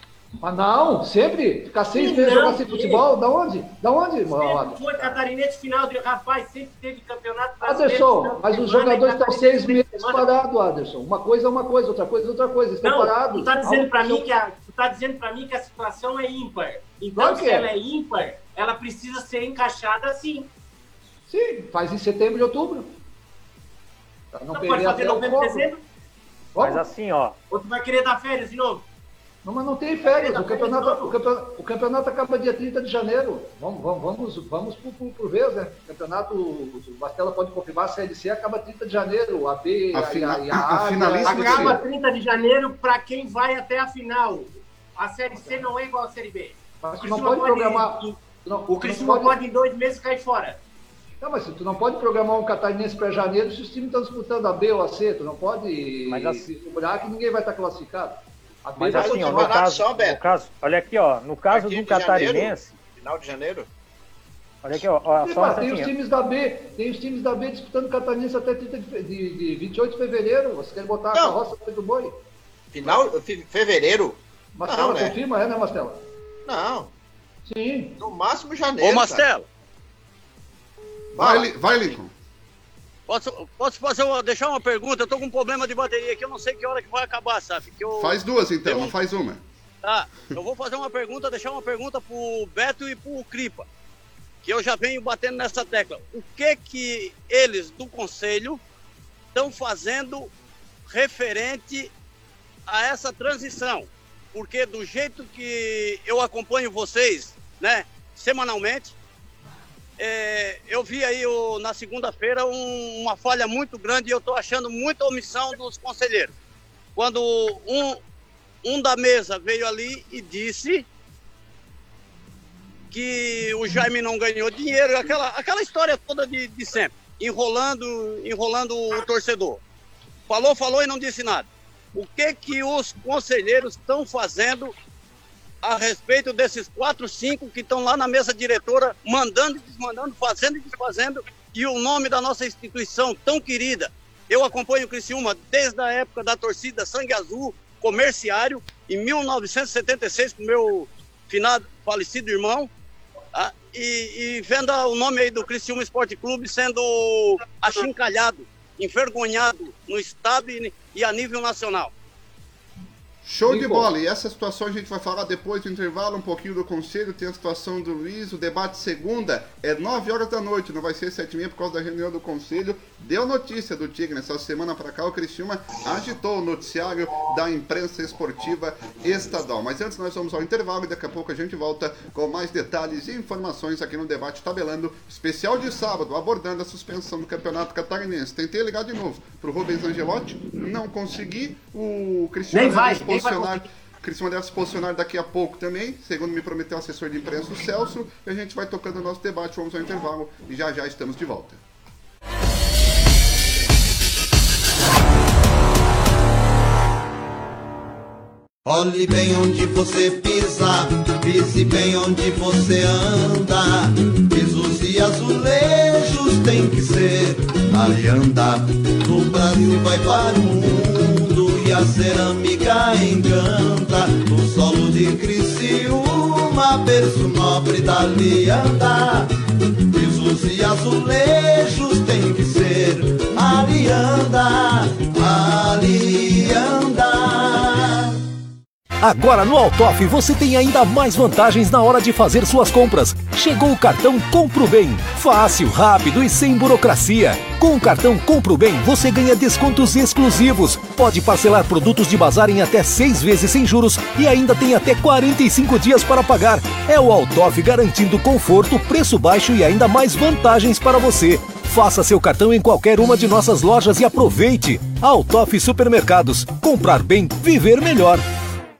Mas não, sempre. Ficar seis Sim, meses jogando sem sim. futebol, da onde? Da onde? Sempre foi catarinense final de rapaz, sempre teve campeonato brasileiro. De mas os jogadores estão seis meses parados, Aderson. Uma coisa é uma coisa, outra coisa é outra coisa. Estão Não, parados. tu tá dizendo pra Aonde- mim que a, tu tá dizendo para mim que a situação é ímpar. Então, se é. ela é ímpar, ela precisa ser encaixada assim. Sim, faz em setembro e outubro. Pra não Não perder pode fazer novembro, foco. dezembro, mas assim, ó. ou tu vai querer dar férias de novo. Não, mas não tem férias. O campeonato, o, campeonato, o campeonato acaba dia 30 de janeiro. Vamos, vamos, vamos, vamos por, por, por vez, né? O campeonato, o Bastela pode confirmar, a CLC acaba 30 de janeiro. A B, A a, fina- e a, a A, finalista Acaba Sim. 30 de janeiro para quem vai até a final. A Série C não é igual a Série B. Mas tu não Criciúma pode programar. não- O Criciúma pode- pode em dois meses cair fora. Não, mas tu não pode programar um catarinense para janeiro se os times estão disputando a B ou a C. Tu não pode Mas assim- segurar que ninguém vai estar classificado. A Mas assim, ó, no caso, só, no Beto. caso, olha aqui, ó, no caso Partir do janeiro. catarinense, Final de janeiro? olha aqui, ó, ó só mas tem os instantinho. times da B, tem os times da B disputando catarinense até 30 de, de, de 28 de fevereiro. Você quer botar a Não. carroça dentro do boi? Final, fe- fevereiro? Mastela, Não, né? confirma, é, né, Mastela? Não, Sim. no máximo janeiro. Ô, Mastelo, Vai, vai, Lincoln. Posso, posso fazer uma, deixar uma pergunta? Eu tô com um problema de bateria aqui, eu não sei que hora que vai acabar, sabe? Que eu, Faz duas então, Eu- não faz uma. Tá, eu vou fazer uma pergunta, deixar uma pergunta pro Beto e pro Cripa, que eu já venho batendo nessa tecla. O que que eles do conselho estão fazendo referente a essa transição? Porque do jeito que eu acompanho vocês, né, semanalmente, é, eu vi aí o- na segunda-feira um- uma falha muito grande e eu estou achando muita omissão dos conselheiros. Quando um, um da mesa veio ali e disse que o Jaime não ganhou dinheiro, aquela, aquela história toda de, de sempre, enrolando, enrolando o torcedor. Falou, falou e não disse nada. O que que os conselheiros estão fazendo a respeito desses quatro, cinco que estão lá na mesa diretora, mandando e desmandando, fazendo e desfazendo, e o nome da nossa instituição tão querida. Eu acompanho o Criciúma desde a época da torcida Sangue Azul, comerciário, em 1976, com meu finado, falecido irmão, tá? e, e vendo o nome aí do Criciúma Esporte Clube sendo achincalhado, envergonhado no estado e, e a nível nacional. Show de bola. E essa situação a gente vai falar depois do intervalo, um pouquinho do conselho. Tem a situação do Luiz. O debate segunda é 9 horas da noite, não vai ser 7 e meia por causa da reunião do conselho. Deu notícia do Tigre nessa semana para cá. O Criciúma agitou o noticiário da imprensa esportiva estadual. Mas antes nós vamos ao intervalo e daqui a pouco a gente volta com mais detalhes e informações aqui no debate tabelando especial de sábado, abordando a suspensão do campeonato catarinense. Tentei ligar de novo pro Rubens Angelotti, não consegui. O Criciúma Nem vai, se nem vai posicionar. Criciúma deve se posicionar daqui a pouco também, segundo me prometeu o assessor de imprensa, o Celso, e a gente vai tocando o nosso debate, vamos ao intervalo e já já estamos de volta. Olhe bem onde você pisa, pise bem onde você anda. Pisos e azulejos tem que ser alianda. No Brasil vai para o mundo a cerâmica encanta. No solo de Criciúma, berço nobre da lianda. Pisos e azulejos tem que ser alianda, alianda. Agora no Altoff você tem ainda mais vantagens na hora de fazer suas compras. Chegou o cartão Compro Bem. Fácil, rápido e sem burocracia. Com o cartão Compro Bem você ganha descontos exclusivos. Pode parcelar produtos de bazar em até seis vezes sem juros e ainda tem até 45 dias para pagar. É o Altoff garantindo conforto, preço baixo e ainda mais vantagens para você. Faça seu cartão em qualquer uma de nossas lojas e aproveite. Altoff Supermercados. Comprar bem, viver melhor.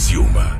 Criciúma.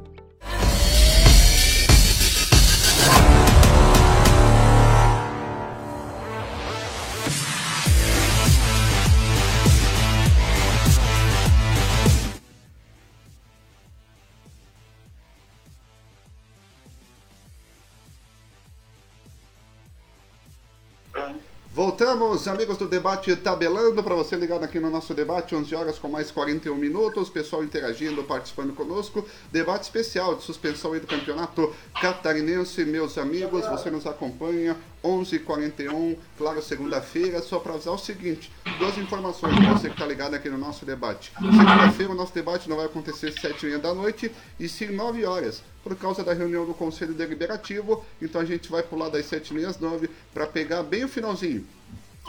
Voltamos, amigos do debate tabelando, para você ligado aqui no nosso debate, 11 horas com mais 41 minutos, pessoal interagindo, participando conosco. Debate especial de suspensão do campeonato catarinense, meus amigos, você nos acompanha 11h41, claro, segunda-feira, só para avisar o seguinte, duas informações para você que está ligado aqui no nosso debate. Segunda-feira o nosso debate não vai acontecer às 7h30 da noite, e sim 9 horas, por causa da reunião do Conselho Deliberativo, então a gente vai pular das 7h30 às 9 para pegar bem o finalzinho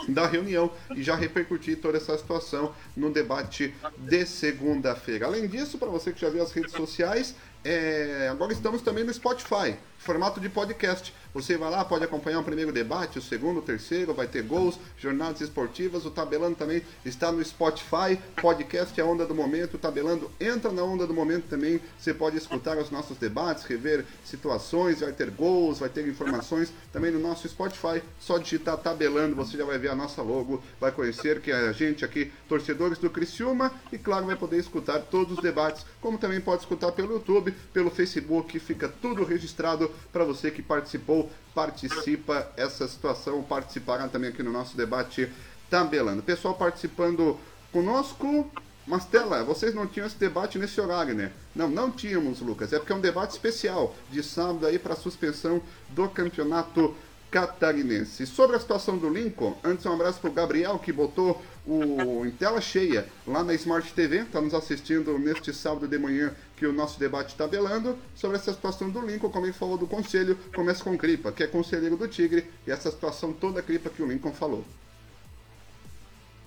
da reunião e já repercutir toda essa situação no debate de segunda-feira. Além disso, para você que já viu as redes sociais, é, agora estamos também no Spotify, formato de podcast. Você vai lá, pode acompanhar o primeiro debate, o segundo, o terceiro, vai ter gols, jornadas esportivas. O Tabelando também está no Spotify, podcast é a onda do momento. O Tabelando entra na onda do momento também. Você pode escutar os nossos debates, rever situações, vai ter gols, vai ter informações também no nosso Spotify. Só digitar Tabelando, você já vai ver a nossa logo, vai conhecer que é a gente aqui, torcedores do Criciúma, e claro, vai poder escutar todos os debates, como também pode escutar pelo YouTube, pelo Facebook, fica tudo registrado para você que participou, participa essa situação, participará também aqui no nosso debate tabelando. Pessoal participando conosco, Mastela, vocês não tinham esse debate nesse horário, né? Não, não tínhamos, Lucas. É porque é um debate especial de sábado aí para suspensão do campeonato catarinense. Sobre a situação do Lincoln, antes um abraço para o Gabriel que botou o em tela cheia lá na Smart TV, está nos assistindo neste sábado de manhã que o nosso debate está belando sobre essa situação do Lincoln, como ele falou do conselho, começa com Cripa, que é conselheiro do Tigre, e essa situação toda Cripa que o Lincoln falou.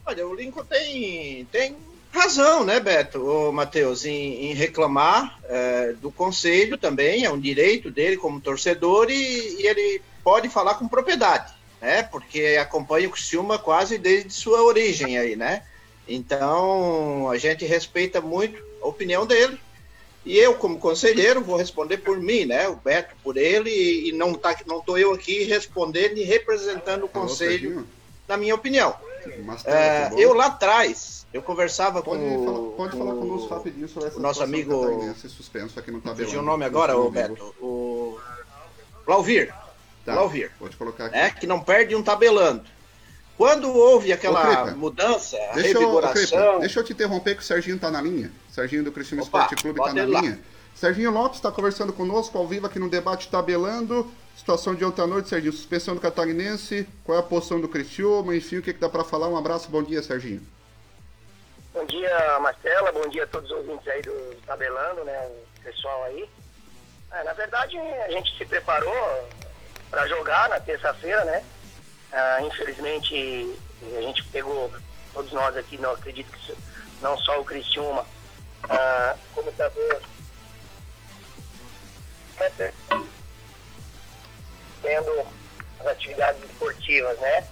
Olha, o Lincoln tem, tem razão, né, Beto, o Matheus, em, em reclamar é, do conselho também, é um direito dele como torcedor e, e, ele pode falar com propriedade, né, porque acompanha o Criciúma quase desde sua origem aí, né, então a gente respeita muito a opinião dele e eu, como conselheiro, vou responder por mim, né, o Beto por ele e, não tá, não tô eu aqui respondendo e representando o conselho, na minha opinião. É, eu lá atrás, eu conversava pode com falar, Pode falar conosco rapidinho sobre essa o nosso amigo. Esse suspenso aqui no tabelão. Fugiu o nome agora, ô Beto. O. Lauvir. Tá, Lauvir. Pode colocar aqui. É, que não perde um tabelando. Quando houve aquela Ô, mudança, a deixa. Eu, deixa eu te interromper que o Serginho tá na linha. Serginho do Cristiano Esporte Clube tá na linha. Serginho Lopes está conversando conosco ao vivo aqui no debate Tabelando. Situação de ontem à noite, Serginho. Suspensão do Catarinense. Qual é a posição do Criciúma? Enfim, o que, que dá para falar? Um abraço, bom dia, Serginho. Bom dia, Marcela. Bom dia a todos os ouvintes aí do Tabelando, né? O pessoal aí. É, na verdade, a gente se preparou para jogar na terça-feira, né? Ah, infelizmente, a gente pegou, todos nós aqui, não acredito que não só o Criciúma, como também tendo as atividades esportivas, né?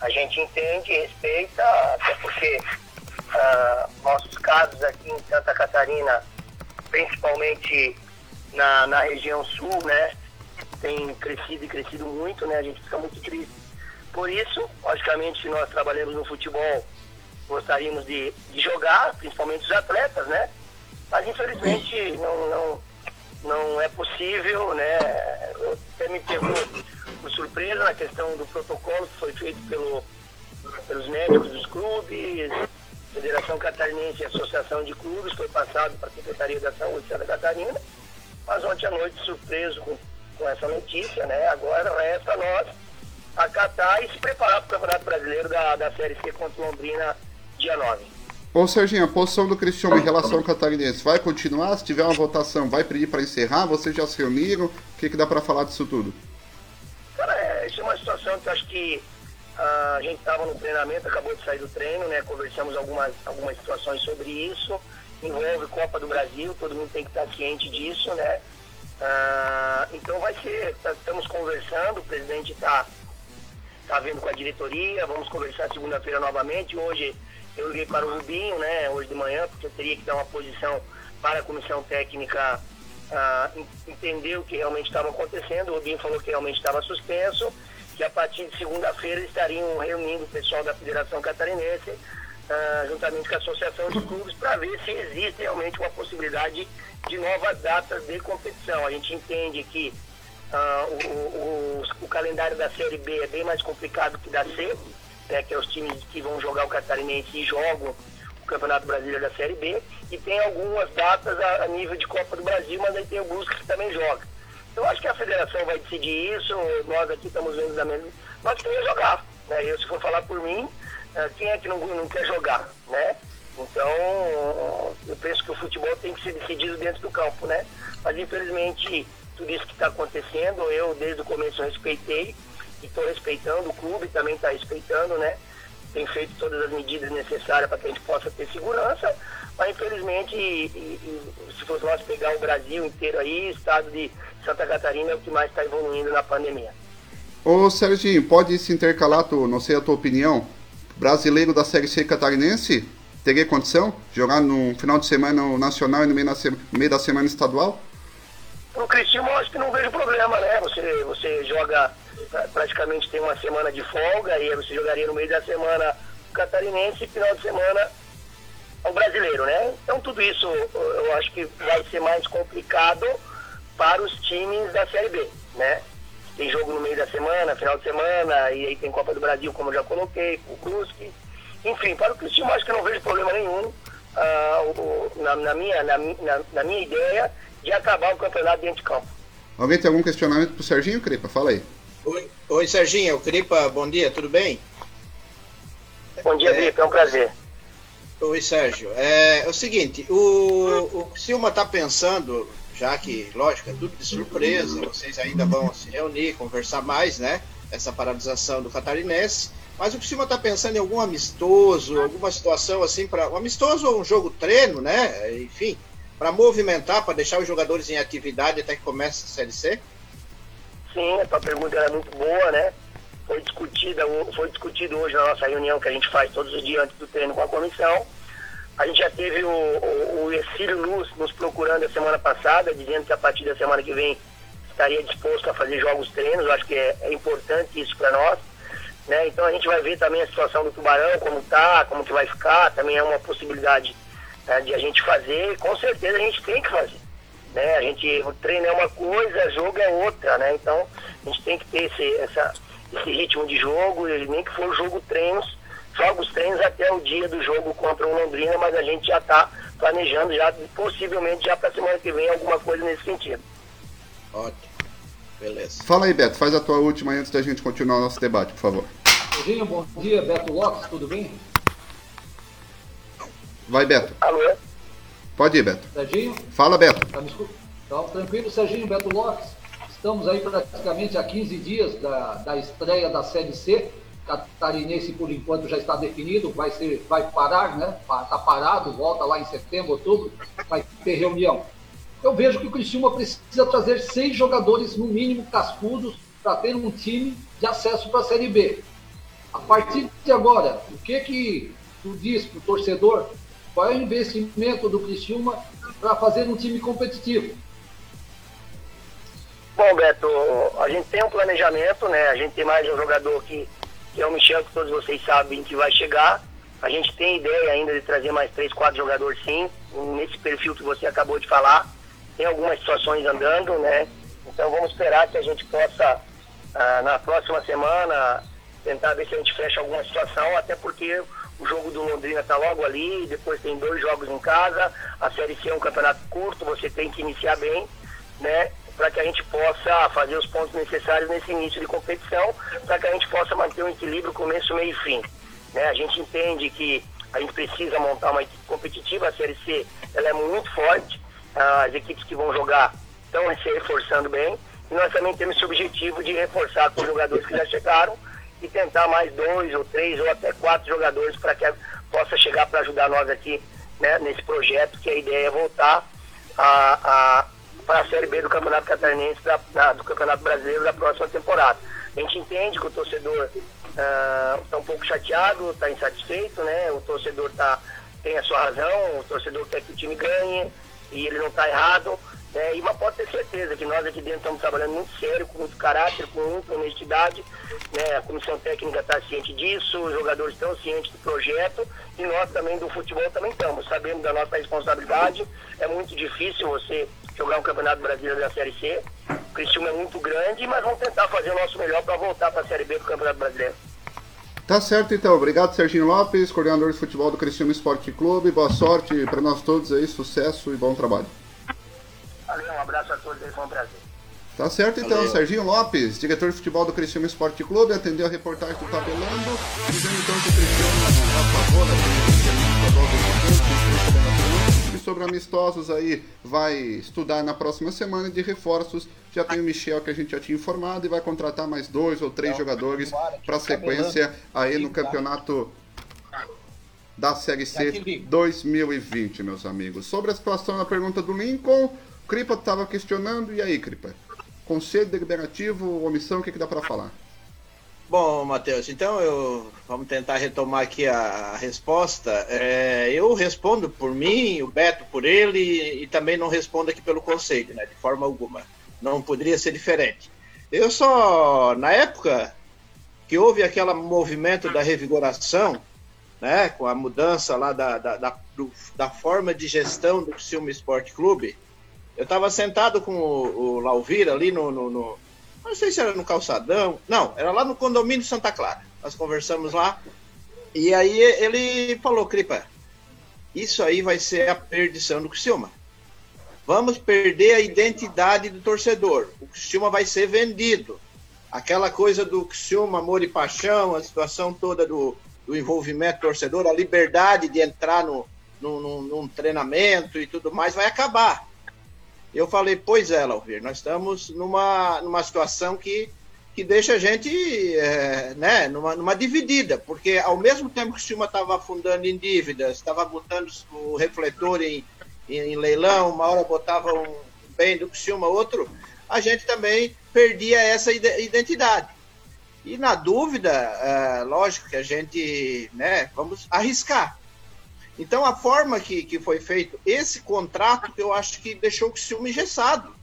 A gente entende e respeita, até porque uh, nossos casos aqui em Santa Catarina, principalmente na, na região sul, né? Tem crescido e crescido muito, né? A gente fica muito triste. Por isso, logicamente, nós trabalhamos no futebol, gostaríamos de, de jogar, principalmente os atletas, né? Mas infelizmente não, não não é possível, né? Até me pegou por surpresa na questão do protocolo que foi feito pelo, pelos médicos dos clubes, Federação Catarinense e Associação de Clubes, foi passado para a Secretaria da Saúde de Santa Catarina, mas ontem à noite surpreso com, com essa notícia, né? Agora resta nós acatar e se preparar para o Campeonato Brasileiro da, da Série C contra Londrina dia 9. Ô Serginho, a posição do Cristiano em relação ao catarinense vai continuar? Se tiver uma votação, vai pedir para encerrar? Vocês já se reuniram? O que, que dá para falar disso tudo? Cara, é, isso é uma situação que eu acho que uh, a gente estava no treinamento, acabou de sair do treino, né? Conversamos algumas, algumas situações sobre isso. Envolve Copa do Brasil, todo mundo tem que estar ciente disso, né? Uh, então vai ser, tá, estamos conversando, o presidente está tá vendo com a diretoria, vamos conversar segunda-feira novamente. Hoje eu liguei para o Rubinho, né, hoje de manhã, porque eu teria que dar uma posição para a comissão técnica uh, entender o que realmente estava acontecendo. O Rubinho falou que realmente estava suspenso, que a partir de segunda-feira estariam reunindo o pessoal da Federação Catarinense, uh, juntamente com a Associação de Clubes, para ver se existe realmente uma possibilidade de novas datas de competição. A gente entende que uh, o, o, o, o calendário da Série B é bem mais complicado que da C, né, que é os times que vão jogar o Catarinense e jogam o Campeonato Brasileiro da Série B, e tem algumas datas a, a nível de Copa do Brasil, mas aí tem o Brusque que também joga. Eu acho que a federação vai decidir isso, nós aqui estamos vendo da mesma. Nós queremos jogar. Né? Eu, se for falar por mim, eh, quem é que não, não quer jogar? Né? Então, eu penso que o futebol tem que ser decidido dentro do campo, né? Mas infelizmente, tudo isso que está acontecendo, eu desde o começo respeitei e estou respeitando, o clube também está respeitando, né? Tem feito todas as medidas necessárias para que a gente possa ter segurança, mas infelizmente, e, e, se fosse nós pegar o Brasil inteiro aí, o estado de Santa Catarina é o que mais está evoluindo na pandemia. Ô Serginho, pode se intercalar, tu, não sei a tua opinião, brasileiro da Série C catarinense, teria condição de jogar no final de semana nacional e no meio, na, no meio da semana estadual? Pro Cristiano, eu acho que não vejo problema, né? Você, você joga praticamente tem uma semana de folga, e você jogaria no meio da semana o catarinense e final de semana o brasileiro, né? Então tudo isso eu acho que vai ser mais complicado para os times da Série B, né? Tem jogo no meio da semana, final de semana, e aí tem Copa do Brasil, como eu já coloquei, o Brusque. Enfim, para o Cristiano acho que eu não vejo problema nenhum o, na, na, minha, na, na, na minha ideia de acabar o campeonato dentro de campo. Alguém tem algum questionamento para o Serginho, Crepa? Fala aí. Oi, oi Serginho, o Cripa, bom dia, tudo bem? Bom dia, é, é um prazer. Oi, Sérgio. É, é o seguinte, o, o Silma está pensando, já que, lógico, é tudo de surpresa, vocês ainda vão se reunir, conversar mais, né? Essa paralisação do catarinense. Mas o Silma está pensando em algum amistoso, alguma situação assim para um amistoso ou um jogo treino, né? Enfim, para movimentar, para deixar os jogadores em atividade até que comece a Série C? Sim, a tua pergunta era muito boa, né? Foi discutida, foi discutido hoje na nossa reunião que a gente faz todos os dias antes do treino com a comissão. A gente já teve o, o, o Exílio Luz nos procurando a semana passada, dizendo que a partir da semana que vem estaria disposto a fazer jogos treinos. Eu acho que é, é importante isso para nós. Né? Então a gente vai ver também a situação do Tubarão, como tá, como que vai ficar, também é uma possibilidade né, de a gente fazer, com certeza a gente tem que fazer. Né? A gente, o treino é uma coisa, jogo é outra, né? Então a gente tem que ter esse, essa, esse ritmo de jogo, e nem que for jogo treinos, jogos treinos até o dia do jogo contra o Londrina, mas a gente já está planejando já, possivelmente já para semana que vem, alguma coisa nesse sentido. Ótimo. Beleza. Fala aí, Beto, faz a tua última antes da gente continuar o nosso debate, por favor. Serginho, bom dia. Beto Lopes, tudo bem? Vai, Beto. Alô? Pode ir, Beto. Serginho? Fala, Beto. Tá me Então, tranquilo, Serginho, Beto Lopes. Estamos aí praticamente há 15 dias da, da estreia da Série C. Catarinense, por enquanto, já está definido, vai, ser, vai parar, né? Está parado, volta lá em setembro, outubro, vai ter reunião. Eu vejo que o Criciúma precisa trazer seis jogadores, no mínimo, cascudos, para ter um time de acesso para a Série B. A partir de agora, o que que tu diz para o torcedor? Qual é o investimento do Criciúma para fazer um time competitivo? Bom, Beto, a gente tem um planejamento, né? A gente tem mais um jogador que, que é o Michel, que todos vocês sabem que vai chegar. A gente tem ideia ainda de trazer mais três, quatro jogadores sim, nesse perfil que você acabou de falar. Tem algumas situações andando, né? Então vamos esperar que a gente possa, ah, na próxima semana, tentar ver se a gente fecha alguma situação, até porque o jogo do Londrina está logo ali, depois tem dois jogos em casa, a Série C é um campeonato curto, você tem que iniciar bem, né? Para que a gente possa fazer os pontos necessários nesse início de competição, para que a gente possa manter um equilíbrio começo, meio e fim. Né? A gente entende que a gente precisa montar uma equipe competitiva, a Série C ela é muito forte, as equipes que vão jogar estão se reforçando bem, e nós também temos esse objetivo de reforçar com os jogadores que já chegaram, e tentar mais dois ou três ou até quatro jogadores para que possa chegar para ajudar nós aqui né, nesse projeto, que a ideia é voltar a, a para a Série B do Campeonato Catarinense, da, da, do Campeonato Brasileiro da próxima temporada. A gente entende que o torcedor está uh, um pouco chateado, está insatisfeito, né? O torcedor tá, tem a sua razão, o torcedor quer que o time ganhe e ele não está errado. É, e mas pode ter certeza que nós aqui dentro estamos trabalhando muito sério, com muito caráter, com muita honestidade. Né? A comissão técnica está ciente disso, os jogadores estão cientes do projeto e nós também do futebol também estamos, sabendo da nossa responsabilidade. É muito difícil você jogar um campeonato brasileiro da Série C. O Cristiúma é muito grande, mas vamos tentar fazer o nosso melhor para voltar para a Série B do Campeonato Brasileiro. Tá certo então, obrigado Serginho Lopes, coordenador de futebol do Cristiúma Esporte Clube. Boa sorte para nós todos aí, sucesso e bom trabalho. Valeu, um abraço a todos aí, foi um prazer. Tá certo então, Valeu. Serginho Lopes, diretor de futebol do Cristiano Esporte Clube, atendeu a reportagem do Tabelando, dizendo então que o Cristiano a favor da e sobre amistosos aí vai estudar na próxima semana de reforços. Já tem o Michel que a gente já tinha informado e vai contratar mais dois ou três jogadores para sequência aí no campeonato da Série C 2020, meus amigos. Sobre a situação na pergunta do Lincoln, Cripa estava questionando, e aí, Cripa? Conselho deliberativo, omissão, o que, que dá para falar? Bom, Matheus, então eu vamos tentar retomar aqui a, resposta. É, eu respondo por mim, o Beto por ele, e também não respondo aqui pelo conselho, né, de forma alguma. Não poderia ser diferente. Eu só, na época que houve aquele movimento da revigoração, né, com a mudança lá da, da, da, da forma de gestão do Silma Esporte Clube, eu estava sentado com o, o Lauvira ali no, no, no, Não sei se era no calçadão. Não, era lá no condomínio Santa Clara. Nós conversamos lá. E aí ele falou, Cripa, isso aí vai ser a perdição do Criciúma. Vamos perder a identidade do torcedor. O Criciúma vai ser vendido. aquela coisa do Criciúma, amor e paixão, a situação toda do, do envolvimento torcedor, a liberdade de entrar no, no, num treinamento e tudo mais, vai acabar. Eu falei, pois é, Lauvir, nós estamos numa, numa situação que, que deixa a gente é, né, numa, numa dividida, porque ao mesmo tempo que o Silma estava afundando em dívidas, estava botando o refletor em, em, em, leilão, uma hora botava um bem do Silma, outro, a gente também perdia essa identidade. E na dúvida, é, lógico que a gente, né, vamos arriscar. Então, a forma que, que foi feito esse contrato, eu acho que deixou o ciúme engessado,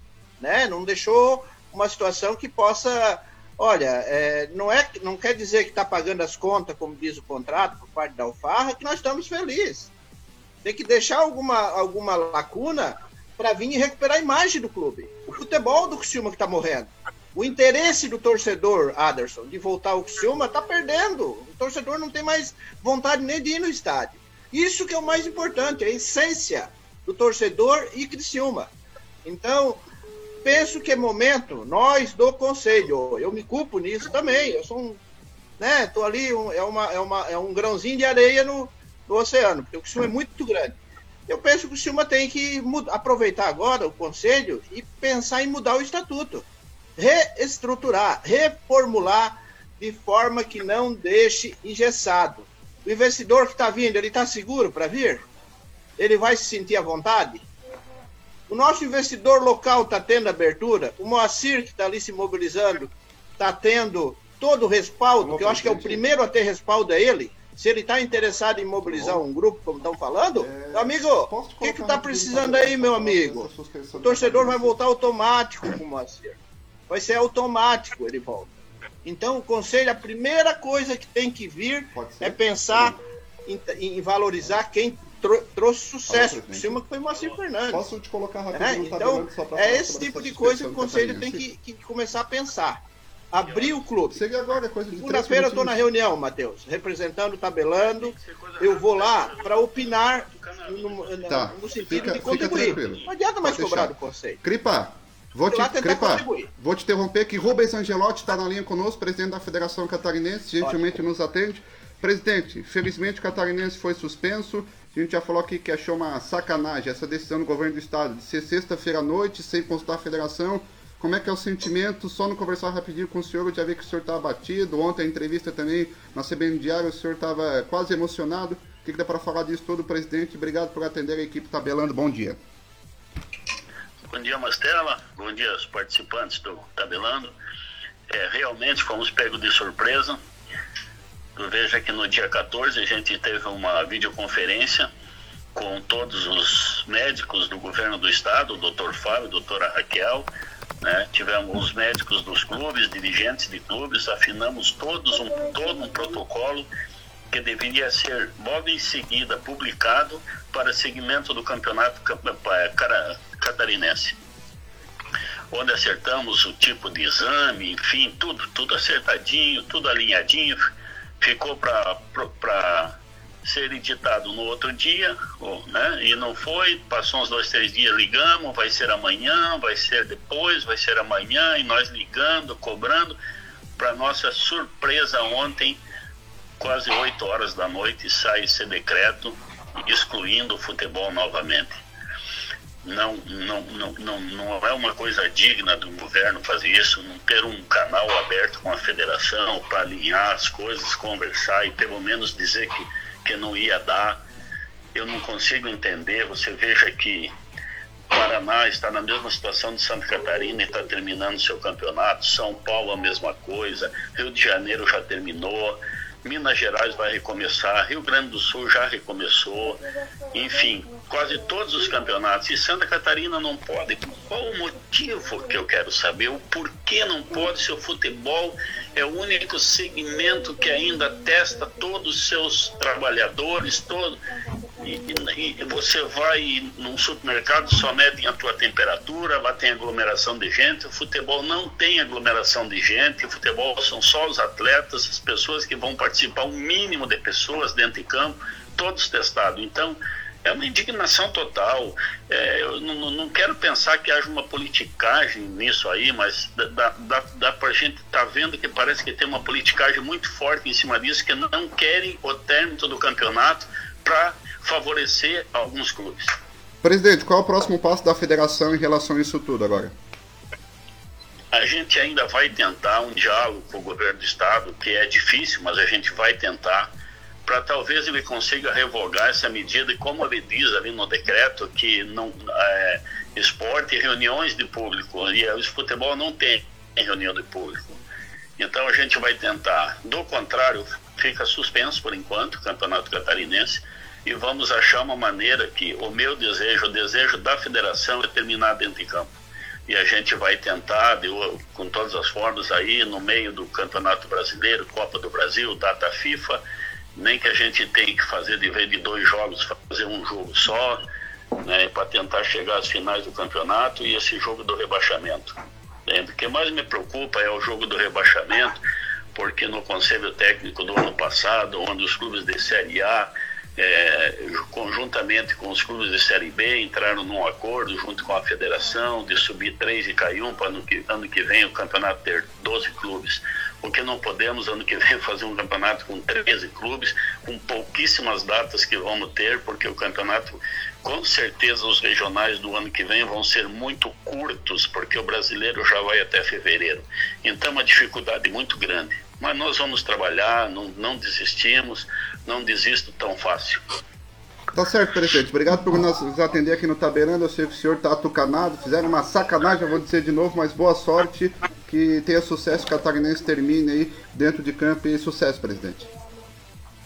né? Não deixou uma situação que possa. Olha, é, não, é, não quer dizer que está pagando as contas, como diz o contrato, por parte da Alfarra, que nós estamos felizes. Tem que deixar alguma, alguma lacuna para vir e recuperar a imagem do clube. O futebol do Criciúma que está morrendo. O interesse do torcedor, Aderson, de voltar ao Criciúma, está perdendo. O torcedor não tem mais vontade nem de ir no estádio. Isso que é o mais importante, a essência do torcedor e Criciúma. Então, penso que é momento, nós do Conselho, eu me culpo nisso também, eu sou um, né, tô ali, um, é, uma, é, uma, é um grãozinho de areia no, no oceano, porque o Criciúma é muito grande. Eu penso que o Criciúma tem que aproveitar agora o Conselho e pensar em mudar o estatuto, reestruturar, reformular de forma que não deixe engessado. O investidor que está vindo, ele está seguro para vir? Ele vai se sentir à vontade? O nosso investidor local está tendo abertura? O Moacir, que está ali se mobilizando, está tendo todo o respaldo, que eu acho que é o primeiro a ter respaldo é ele. Se ele está interessado em mobilizar um grupo, como estão falando, é... amigo, o que está precisando aí, meu amigo? O torcedor vai voltar automático com o Moacir. Vai ser automático, ele volta. Então, o conselho, a primeira coisa que tem que vir é pensar em, em, valorizar quem trou trouxe sucesso. Por cima que foi Moacir Fernandes. Posso te colocar rapidinho é, Então, é esse tipo de coisa que o conselho tem que, que, começar a pensar. Abrir o clube. agora, coisa de Segunda-feira eu estou na reunião, Matheus, representando, tabelando. Eu vou lá para opinar no, tá. no, sentido fica, de contribuir. Não adianta mais Pode cobrar deixar. do conselho. Cripa, Vou te, Crepa, vou te interromper que Rubens Angelotti está na linha conosco, presidente da Federação Catarinense, gentilmente nos atende. Presidente, felizmente o catarinense foi suspenso. A gente já falou aqui que achou uma sacanagem essa decisão do governo do estado de ser sexta-feira à noite, sem consultar a federação. Como é que é o sentimento? Só no conversar rapidinho com o senhor, eu já vi que o senhor estava abatido. Ontem a entrevista também na CBN Diário, o senhor estava quase emocionado. O que, que dá para falar disso todo, presidente? Obrigado por atender a equipe tabelando. Bom dia. Bom dia, Mastela. Bom dia aos participantes do Tabelando. É, realmente fomos pegos de surpresa. Veja que no dia 14 a gente teve uma videoconferência com todos os médicos do governo do estado, o doutor Fábio, a doutora Raquel, né? tivemos os médicos dos clubes, dirigentes de clubes, afinamos todos um, todo um protocolo que deveria ser logo em seguida publicado para seguimento do campeonato catarinense. Onde acertamos o tipo de exame, enfim, tudo, tudo acertadinho, tudo alinhadinho. Ficou para ser editado no outro dia, né? E não foi, passou uns dois, três dias, ligamos, vai ser amanhã, vai ser depois, vai ser amanhã, e nós ligando, cobrando. Para nossa surpresa ontem, quase 8 horas da noite, sai esse decreto excluindo o futebol novamente. Não, não, não, não, não é uma coisa digna do governo fazer isso, não ter um canal aberto com a federação para alinhar as coisas, conversar e pelo menos dizer que, que não ia dar. Eu não consigo entender. Você veja que Paraná está na mesma situação de Santa Catarina e está terminando seu campeonato. São Paulo a mesma coisa. Rio de Janeiro já terminou. Minas Gerais vai recomeçar, Rio Grande do Sul já recomeçou, enfim, quase todos os campeonatos. E Santa Catarina não pode. Qual o motivo que eu quero saber? O porquê não pode se o futebol é o único segmento que ainda testa todos os seus trabalhadores, todo, e, e, você vai num supermercado, só medem a tua temperatura, lá tem aglomeração de gente. O futebol não tem aglomeração de gente, o futebol são só os atletas, as pessoas que vão participar, um mínimo de pessoas dentro de campo, todos testados. Então, é uma indignação total. É, eu não, não, quero pensar que haja uma politicagem nisso aí, mas dá, dá, dá para a gente estar tá vendo que parece que tem uma politicagem muito forte em cima disso, que não querem o término do campeonato para favorecer alguns clubes. Presidente, qual é o próximo passo da federação em relação a isso tudo agora? A gente ainda vai tentar um diálogo com o governo do estado, que é difícil, mas a gente vai tentar para talvez ele consiga revogar essa medida e como ele diz ali no decreto que não é, esporte e reuniões de público e o futebol não tem reunião de público então a gente vai tentar do contrário fica suspenso por enquanto o campeonato catarinense e vamos achar uma maneira que o meu desejo o desejo da federação é terminar dentro de campo e a gente vai tentar de, com todas as formas aí no meio do campeonato brasileiro Copa do Brasil data FIFA nem que a gente tenha que fazer de vez de dois jogos, fazer um jogo só, né, para tentar chegar às finais do campeonato e esse jogo do rebaixamento. O que mais me preocupa é o jogo do rebaixamento, porque no conselho técnico do ano passado, onde os clubes de Série A, é, conjuntamente com os clubes de Série B, entraram num acordo junto com a federação de subir três e cair um para ano que, ano que vem o campeonato ter 12 clubes porque não podemos ano que vem fazer um campeonato com 13 clubes, com pouquíssimas datas que vamos ter, porque o campeonato, com certeza, os regionais do ano que vem vão ser muito curtos, porque o brasileiro já vai até fevereiro. Então, é uma dificuldade muito grande. Mas nós vamos trabalhar, não, não desistimos, não desisto tão fácil. Tá certo, presidente. Obrigado por nos atender aqui no Taberando. Eu sei que o senhor tá atucanado, fizeram uma sacanagem, eu vou dizer de novo, mas boa sorte. Que tenha sucesso, que o Catarinense termine aí dentro de campo e sucesso, presidente.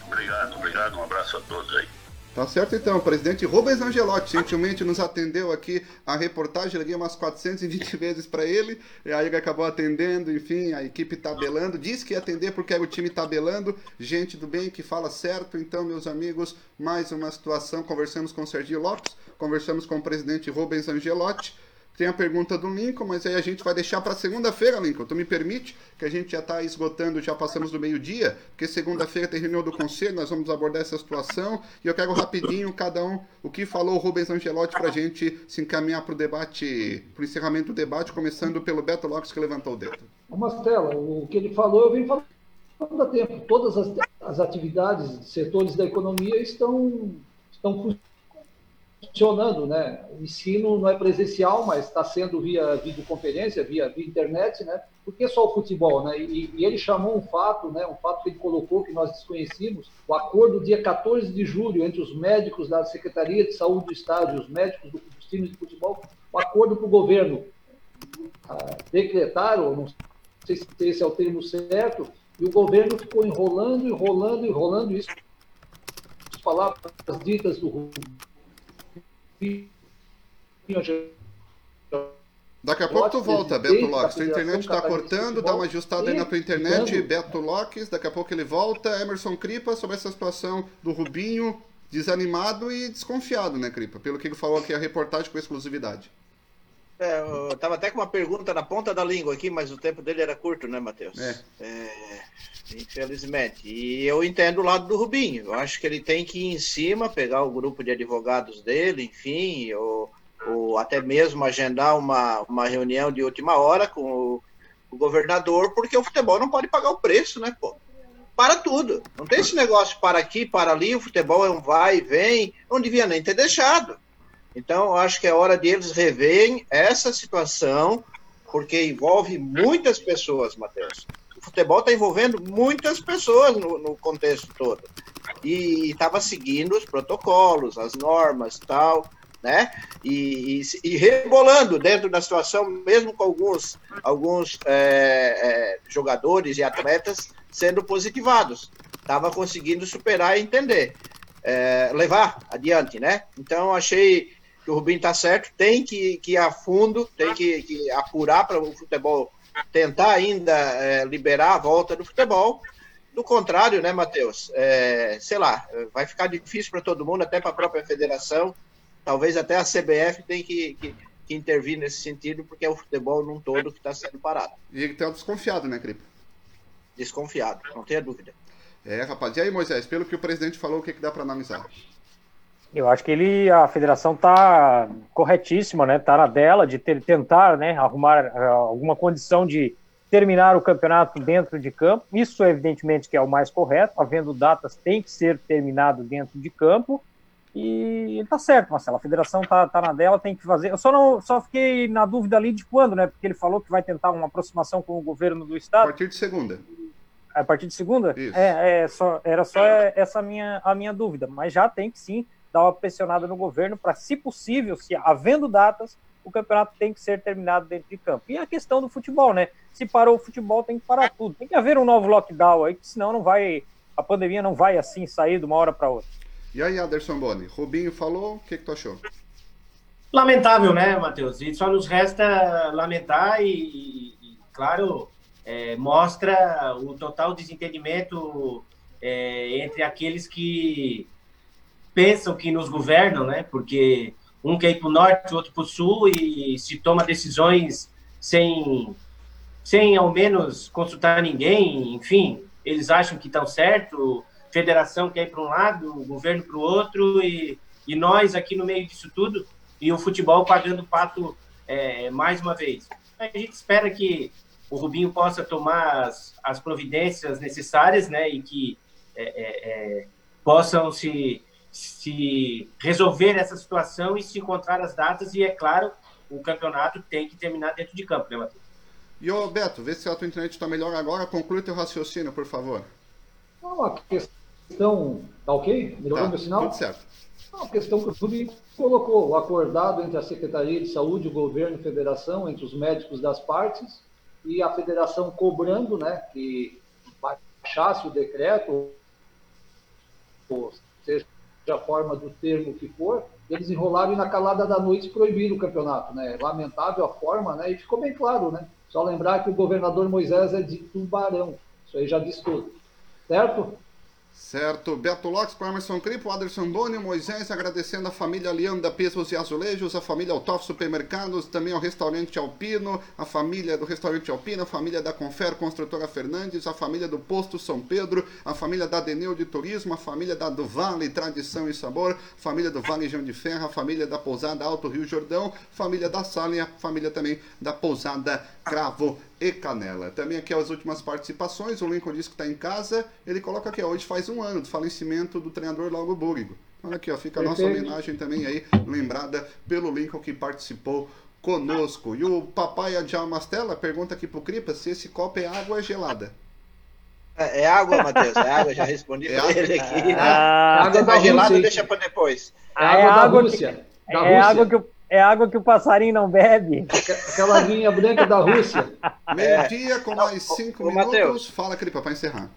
Obrigado, obrigado. Um abraço a todos aí. Tá certo então, presidente Rubens Angelotti gentilmente nos atendeu aqui a reportagem, liguei umas 420 vezes para ele, e aí ele acabou atendendo, enfim, a equipe tabelando, disse que ia atender porque era o time tabelando, gente do bem que fala certo, então meus amigos, mais uma situação, conversamos com o Sergio Lopes, conversamos com o presidente Rubens Angelotti, tem a pergunta do Lincoln, mas aí a gente vai deixar para segunda-feira, Lincoln. Tu me permite que a gente já está esgotando, já passamos do meio-dia, porque segunda-feira tem reunião do conselho, nós vamos abordar essa situação e eu quero rapidinho cada um o que falou o Rubens Angelotti para a gente se encaminhar para o debate, para o encerramento do debate, começando pelo Beto Lopes que levantou o dedo. Marcelo, o que ele falou, eu vim falando há tempo. Todas as, as atividades, setores da economia estão, estão funcionando, né? O ensino não é presencial, mas está sendo via videoconferência, via, via internet, né? Por que só o futebol, né? E, e, ele chamou um fato, né? Um fato que ele colocou que nós desconhecíamos, o acordo dia 14 de julho entre os médicos da Secretaria de Saúde do Estado e os médicos do, dos times de futebol, o acordo para o governo ah, decretar, ou não sei se esse é o termo certo, e o governo ficou enrolando, enrolando, enrolando isso. As palavras ditas do Daqui a pouco tu volta, Beto Locks. Tua internet está cortando, dá uma ajustada aí na tua internet, Beto Locks. Daqui a pouco ele volta. Emerson Cripa sobre essa situação do Rubinho, desanimado e desconfiado, né, Cripa? Pelo que ele falou aqui, a reportagem com exclusividade. É, eu tava até com uma pergunta na ponta da língua aqui, mas o tempo dele era curto, né, Matheus? É. é. Infelizmente. E eu entendo o lado do Rubinho. Eu acho que ele tem que ir em cima, pegar o grupo de advogados dele, enfim, ou, ou até mesmo agendar uma, uma reunião de última hora com o, o governador, porque o futebol não pode pagar o preço, né, pô? Para tudo. Não tem esse negócio para aqui, para ali, o futebol é um vai e vem. Não devia nem ter deixado. Então, acho que é hora de eles reverem essa situação, porque envolve muitas pessoas, Matheus. O futebol está envolvendo muitas pessoas no, no contexto todo. E estava seguindo os protocolos, as normas tal, né? E, e, e, rebolando dentro da situação, mesmo com alguns, alguns é, é, jogadores e atletas sendo positivados. Estava conseguindo superar e entender. É, levar adiante, né? Então achei que o Rubinho está certo, tem que, que ir a fundo, tem que, que apurar para o futebol tentar ainda é, liberar a volta do futebol. Do contrário, né, Matheus? É, sei lá, vai ficar difícil para todo mundo, até para a própria federação. Talvez até a CBF tem que, que, que, intervir nesse sentido, porque é o futebol num todo que está sendo parado. E ele está desconfiado, né, Cripo? Desconfiado, não tenha dúvida. É, rapaz. E aí, Moisés, pelo que o presidente falou, o que, que dá para analisar? Eu acho que ele, a federação está corretíssima, né? Está na dela de ter, tentar, né, arrumar uh, alguma condição de terminar o campeonato dentro de campo. Isso, evidentemente, que é o mais correto. Havendo datas, tem que ser terminado dentro de campo. E tá certo, Marcelo. A federação tá, tá na dela, tem que fazer. Eu só não só fiquei na dúvida ali de quando, né? Porque ele falou que vai tentar uma aproximação com o governo do estado. A partir de segunda. A partir de segunda? Isso. É, é só, era só essa minha, a minha dúvida. Mas já tem que sim dar uma pressionada no governo para, se possível, se havendo datas, o campeonato tem que ser terminado dentro de campo. E a questão do futebol, né? Se parou o futebol, tem que parar tudo. Tem que haver um novo lockdown aí, senão não vai. A pandemia não vai assim sair de uma hora para outra. E aí, Anderson Boni, Rubinho falou, o que, que tu achou? Lamentável, né, Matheus? E só nos resta lamentar e, e claro, é, mostra o total desentendimento é, entre aqueles que pensam que nos governam, né? Porque um quer ir para o norte, o outro para o sul e se toma decisões sem, sem ao menos consultar ninguém, enfim, eles acham que estão certo, federação quer ir para um lado, o governo para o outro e, e nós aqui no meio disso tudo e o futebol pagando pato é, mais uma vez. A gente espera que o Rubinho possa tomar as, as providências necessárias, né, e que é, é, é possam se se resolver essa situação e se encontrar as datas, e é claro, o campeonato tem que terminar dentro de campo, né, Matheus? E ô Beto, vê se a tua internet está melhor agora, conclui teu raciocínio, por favor. Não, a questão. Tá ok? Melhorou tá, meu sinal? Tudo certo. Não, a questão que o clube colocou, o acordado entre a Secretaria de Saúde, o governo e a federação, entre os médicos das partes, e a federação cobrando né, que baixasse o decreto, ou seja, a forma do termo que for, eles enrolaram e na calada da noite proibiram o campeonato, né? Lamentável a forma, né? E ficou bem claro, né? Só lembrar que o governador Moisés é de Tubarão. Isso aí já diz tudo. Certo? Certo. Beto Lopes, com Emerson Cripo, Aderson Boni, Moisés, agradecendo a família Leanda Pesos e Azulejos, a família Autof Supermercados, também ao Restaurante Alpino, a família do Restaurante Alpino, a família da Confer Construtora Fernandes, a família do Posto São Pedro, a família da Deneu de Turismo, a família da do Vale Tradição e Sabor, a família do Vale João de Ferro, a família da Pousada Alto Rio Jordão, família da Sala e a família também da Pousada Cravo e Canela. Também aqui as últimas participações, o Lincoln diz que está em casa, ele coloca aqui, hoje faz um ano do falecimento do treinador Lago Búrigo. Olha aqui, ó, fica a nossa homenagem também aí, lembrada pelo Lincoln que participou conosco. E o papai Adjal Mastella pergunta aqui pro Cripa se esse copo é água ou gelada. É, é água, Matheus, é água, já respondi é pra ele aqui. Né? Ah, água da gelada deixa pra depois. É água, é da água Rússia. Que, da é Rússia. água que o é água que o passarinho não bebe. Aquela linha branca da Rússia. Meio-dia com mais cinco minutos. Mateus, Fala, Cripa, para encerrar.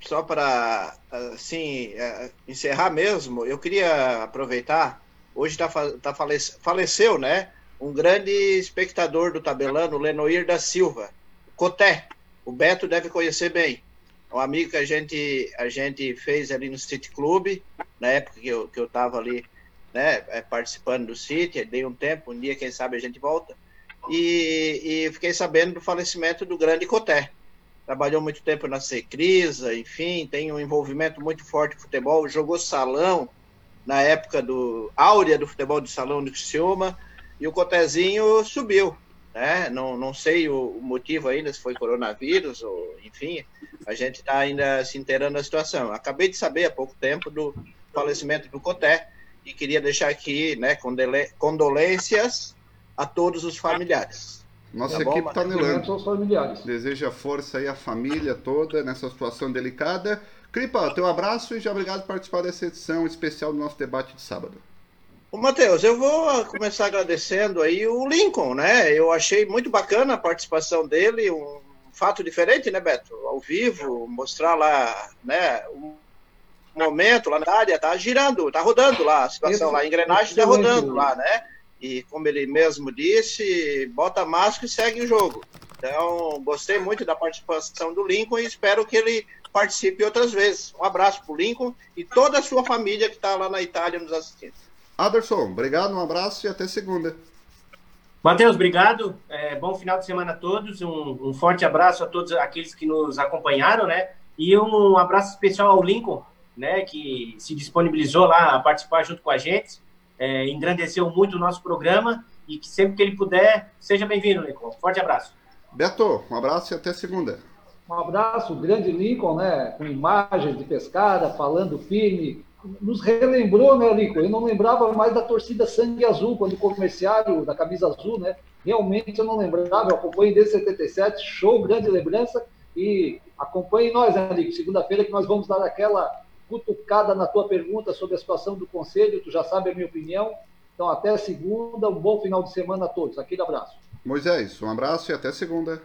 Só para, assim, é, encerrar mesmo, eu queria aproveitar. Hoje tá, tá falece, faleceu, né? Um grande espectador do tabelano, Lenoir da Silva, Coté. O Beto deve conhecer bem. Um amigo que a gente, a gente fez ali no City Club, na época que eu, que eu ali né, é, participando do City, dei um tempo, um dia, quem sabe, a gente volta. E, e fiquei sabendo do falecimento do grande Coté. Trabalhou muito tempo na Secrisa, enfim, tem um envolvimento muito forte no futebol, jogou salão na época do áurea do futebol de salão do Criciúma, e o Cotezinho subiu, né? Não, não sei o, motivo ainda, se foi coronavírus ou enfim, a gente está ainda se inteirando da situação. Acabei de saber há pouco tempo do falecimento do Coté, e queria deixar aqui, né, condolências a todos os familiares. Nossa tá equipe está anelando. Deseja força aí à família toda nessa situação delicada. Cripa, teu abraço e já obrigado por participar dessa edição especial do nosso debate de sábado. Ô, Matheus, eu vou começar agradecendo aí o Lincoln, né? Eu achei muito bacana a participação dele, um fato diferente, né, Beto? Ao vivo, mostrar lá, né, um momento lá na área, tá girando, tá rodando lá, a situação lá, a engrenagem está rodando lá, né? E como ele mesmo disse, bota máscara e segue o jogo. Então, gostei muito da participação do Lincoln e espero que ele participe outras vezes. Um abraço para o Lincoln e toda a sua família que está lá na Itália nos assistindo. Aderson, obrigado, um abraço e até segunda. Matheus, obrigado. É, bom final de semana a todos. Um, um, forte abraço a todos aqueles que nos acompanharam, né? E um abraço especial ao Lincoln, né, que se disponibilizou lá a participar junto com a gente, é, engrandeceu muito o nosso programa e que sempre que ele puder, seja bem-vindo, Lincoln. Forte abraço. Beto, um abraço e até segunda. Um abraço, grande Lincoln, né? Com imagens de pescada, falando firme. Nos relembrou, né, Lincoln? Eu não lembrava mais da torcida Sangue Azul, quando o comerciário da camisa azul, né? Realmente eu não lembrava, eu acompanho desde 77, show, grande lembrança. E acompanhe nós, né, Lincoln? Segunda-feira que nós vamos dar aquela cutucada na tua pergunta sobre a situação do Conselho, tu já sabe a minha opinião. Então, até segunda, um bom final de semana a todos. Aquele abraço. Moisés, um abraço e até segunda.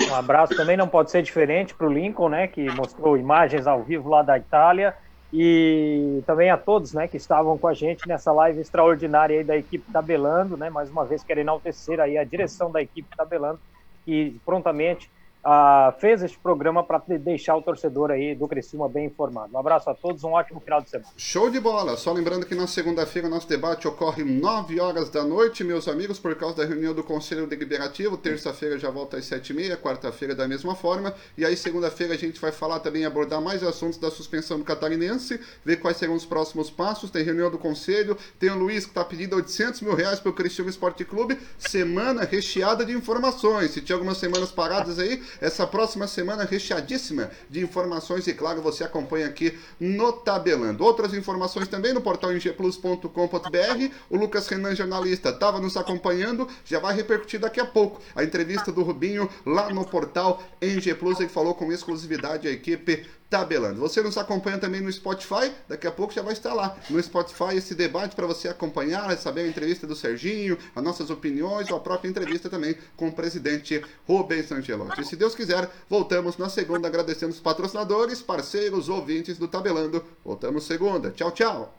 Um abraço também não pode ser diferente para o Lincoln, né, que mostrou imagens ao vivo lá da Itália, e também a todos, né, que estavam com a gente nessa live extraordinária aí da equipe Tabelando, né, mais uma vez quero enaltecer aí a direção da equipe Tabelando, que prontamente uh, fez este programa para deixar o torcedor aí do Criciúma bem informado. Um abraço a todos, um ótimo final de semana. Show de bola! Só lembrando que na segunda-feira nosso debate ocorre 9 horas da noite, meus amigos, por causa da reunião do Conselho Deliberativo. Terça-feira já volta às 7h30, quarta-feira da mesma forma. E aí, segunda-feira, a gente vai falar também, abordar mais assuntos da suspensão do catarinense, ver quais serão os próximos passos. Tem reunião do Conselho, tem o Luiz que está pedindo 800 mil reais para o Criciúma Esporte Clube. Semana recheada de informações. Se tinha algumas semanas paradas aí, essa próxima semana recheadíssima de informações e, claro, você acompanha aqui no Tabelando. Outras informações também no portal ngplus.com.br. O Lucas Renan, jornalista, estava nos acompanhando, já vai repercutir daqui a pouco a entrevista do Rubinho lá no portal NG Plus. Ele falou com exclusividade a equipe tabelando. Você nos acompanha também no Spotify, daqui a pouco já vai estar lá no Spotify esse debate para você acompanhar, saber a entrevista do Serginho, as nossas opiniões ou a própria entrevista também com o presidente Rubens Angelotti. E se Deus quiser, voltamos na segunda agradecendo os patrocinadores, parceiros, ouvintes do Tabelando. Voltamos segunda. Tchau, tchau.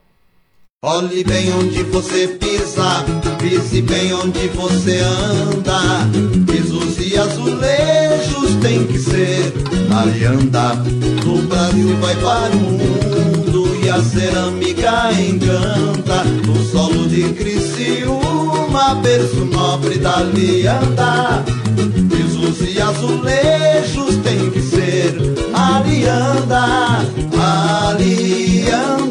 Olhe bem onde você pisa, pise bem onde você anda. Pisos e azulejos tem que ser Alianda. No Brasil vai para o mundo e a cerâmica encanta. No solo de Criciúma, berço nobre da Alianda. Pisos e azulejos tem que ser Alianda, Alianda.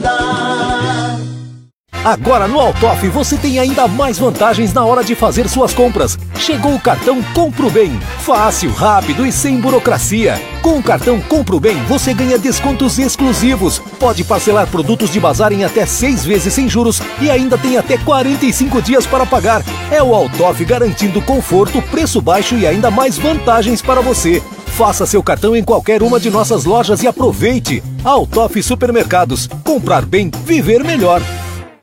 Agora no Altoff você tem ainda mais vantagens na hora de fazer suas compras. Chegou o cartão Compro Bem. Fácil, rápido e sem burocracia. Com o cartão Compro Bem você ganha descontos exclusivos. Pode parcelar produtos de bazar em até seis vezes sem juros e ainda tem até 45 dias para pagar. É o Altoff garantindo conforto, preço baixo e ainda mais vantagens para você. Faça seu cartão em qualquer uma de nossas lojas e aproveite. Altoff Supermercados. Comprar bem, viver melhor.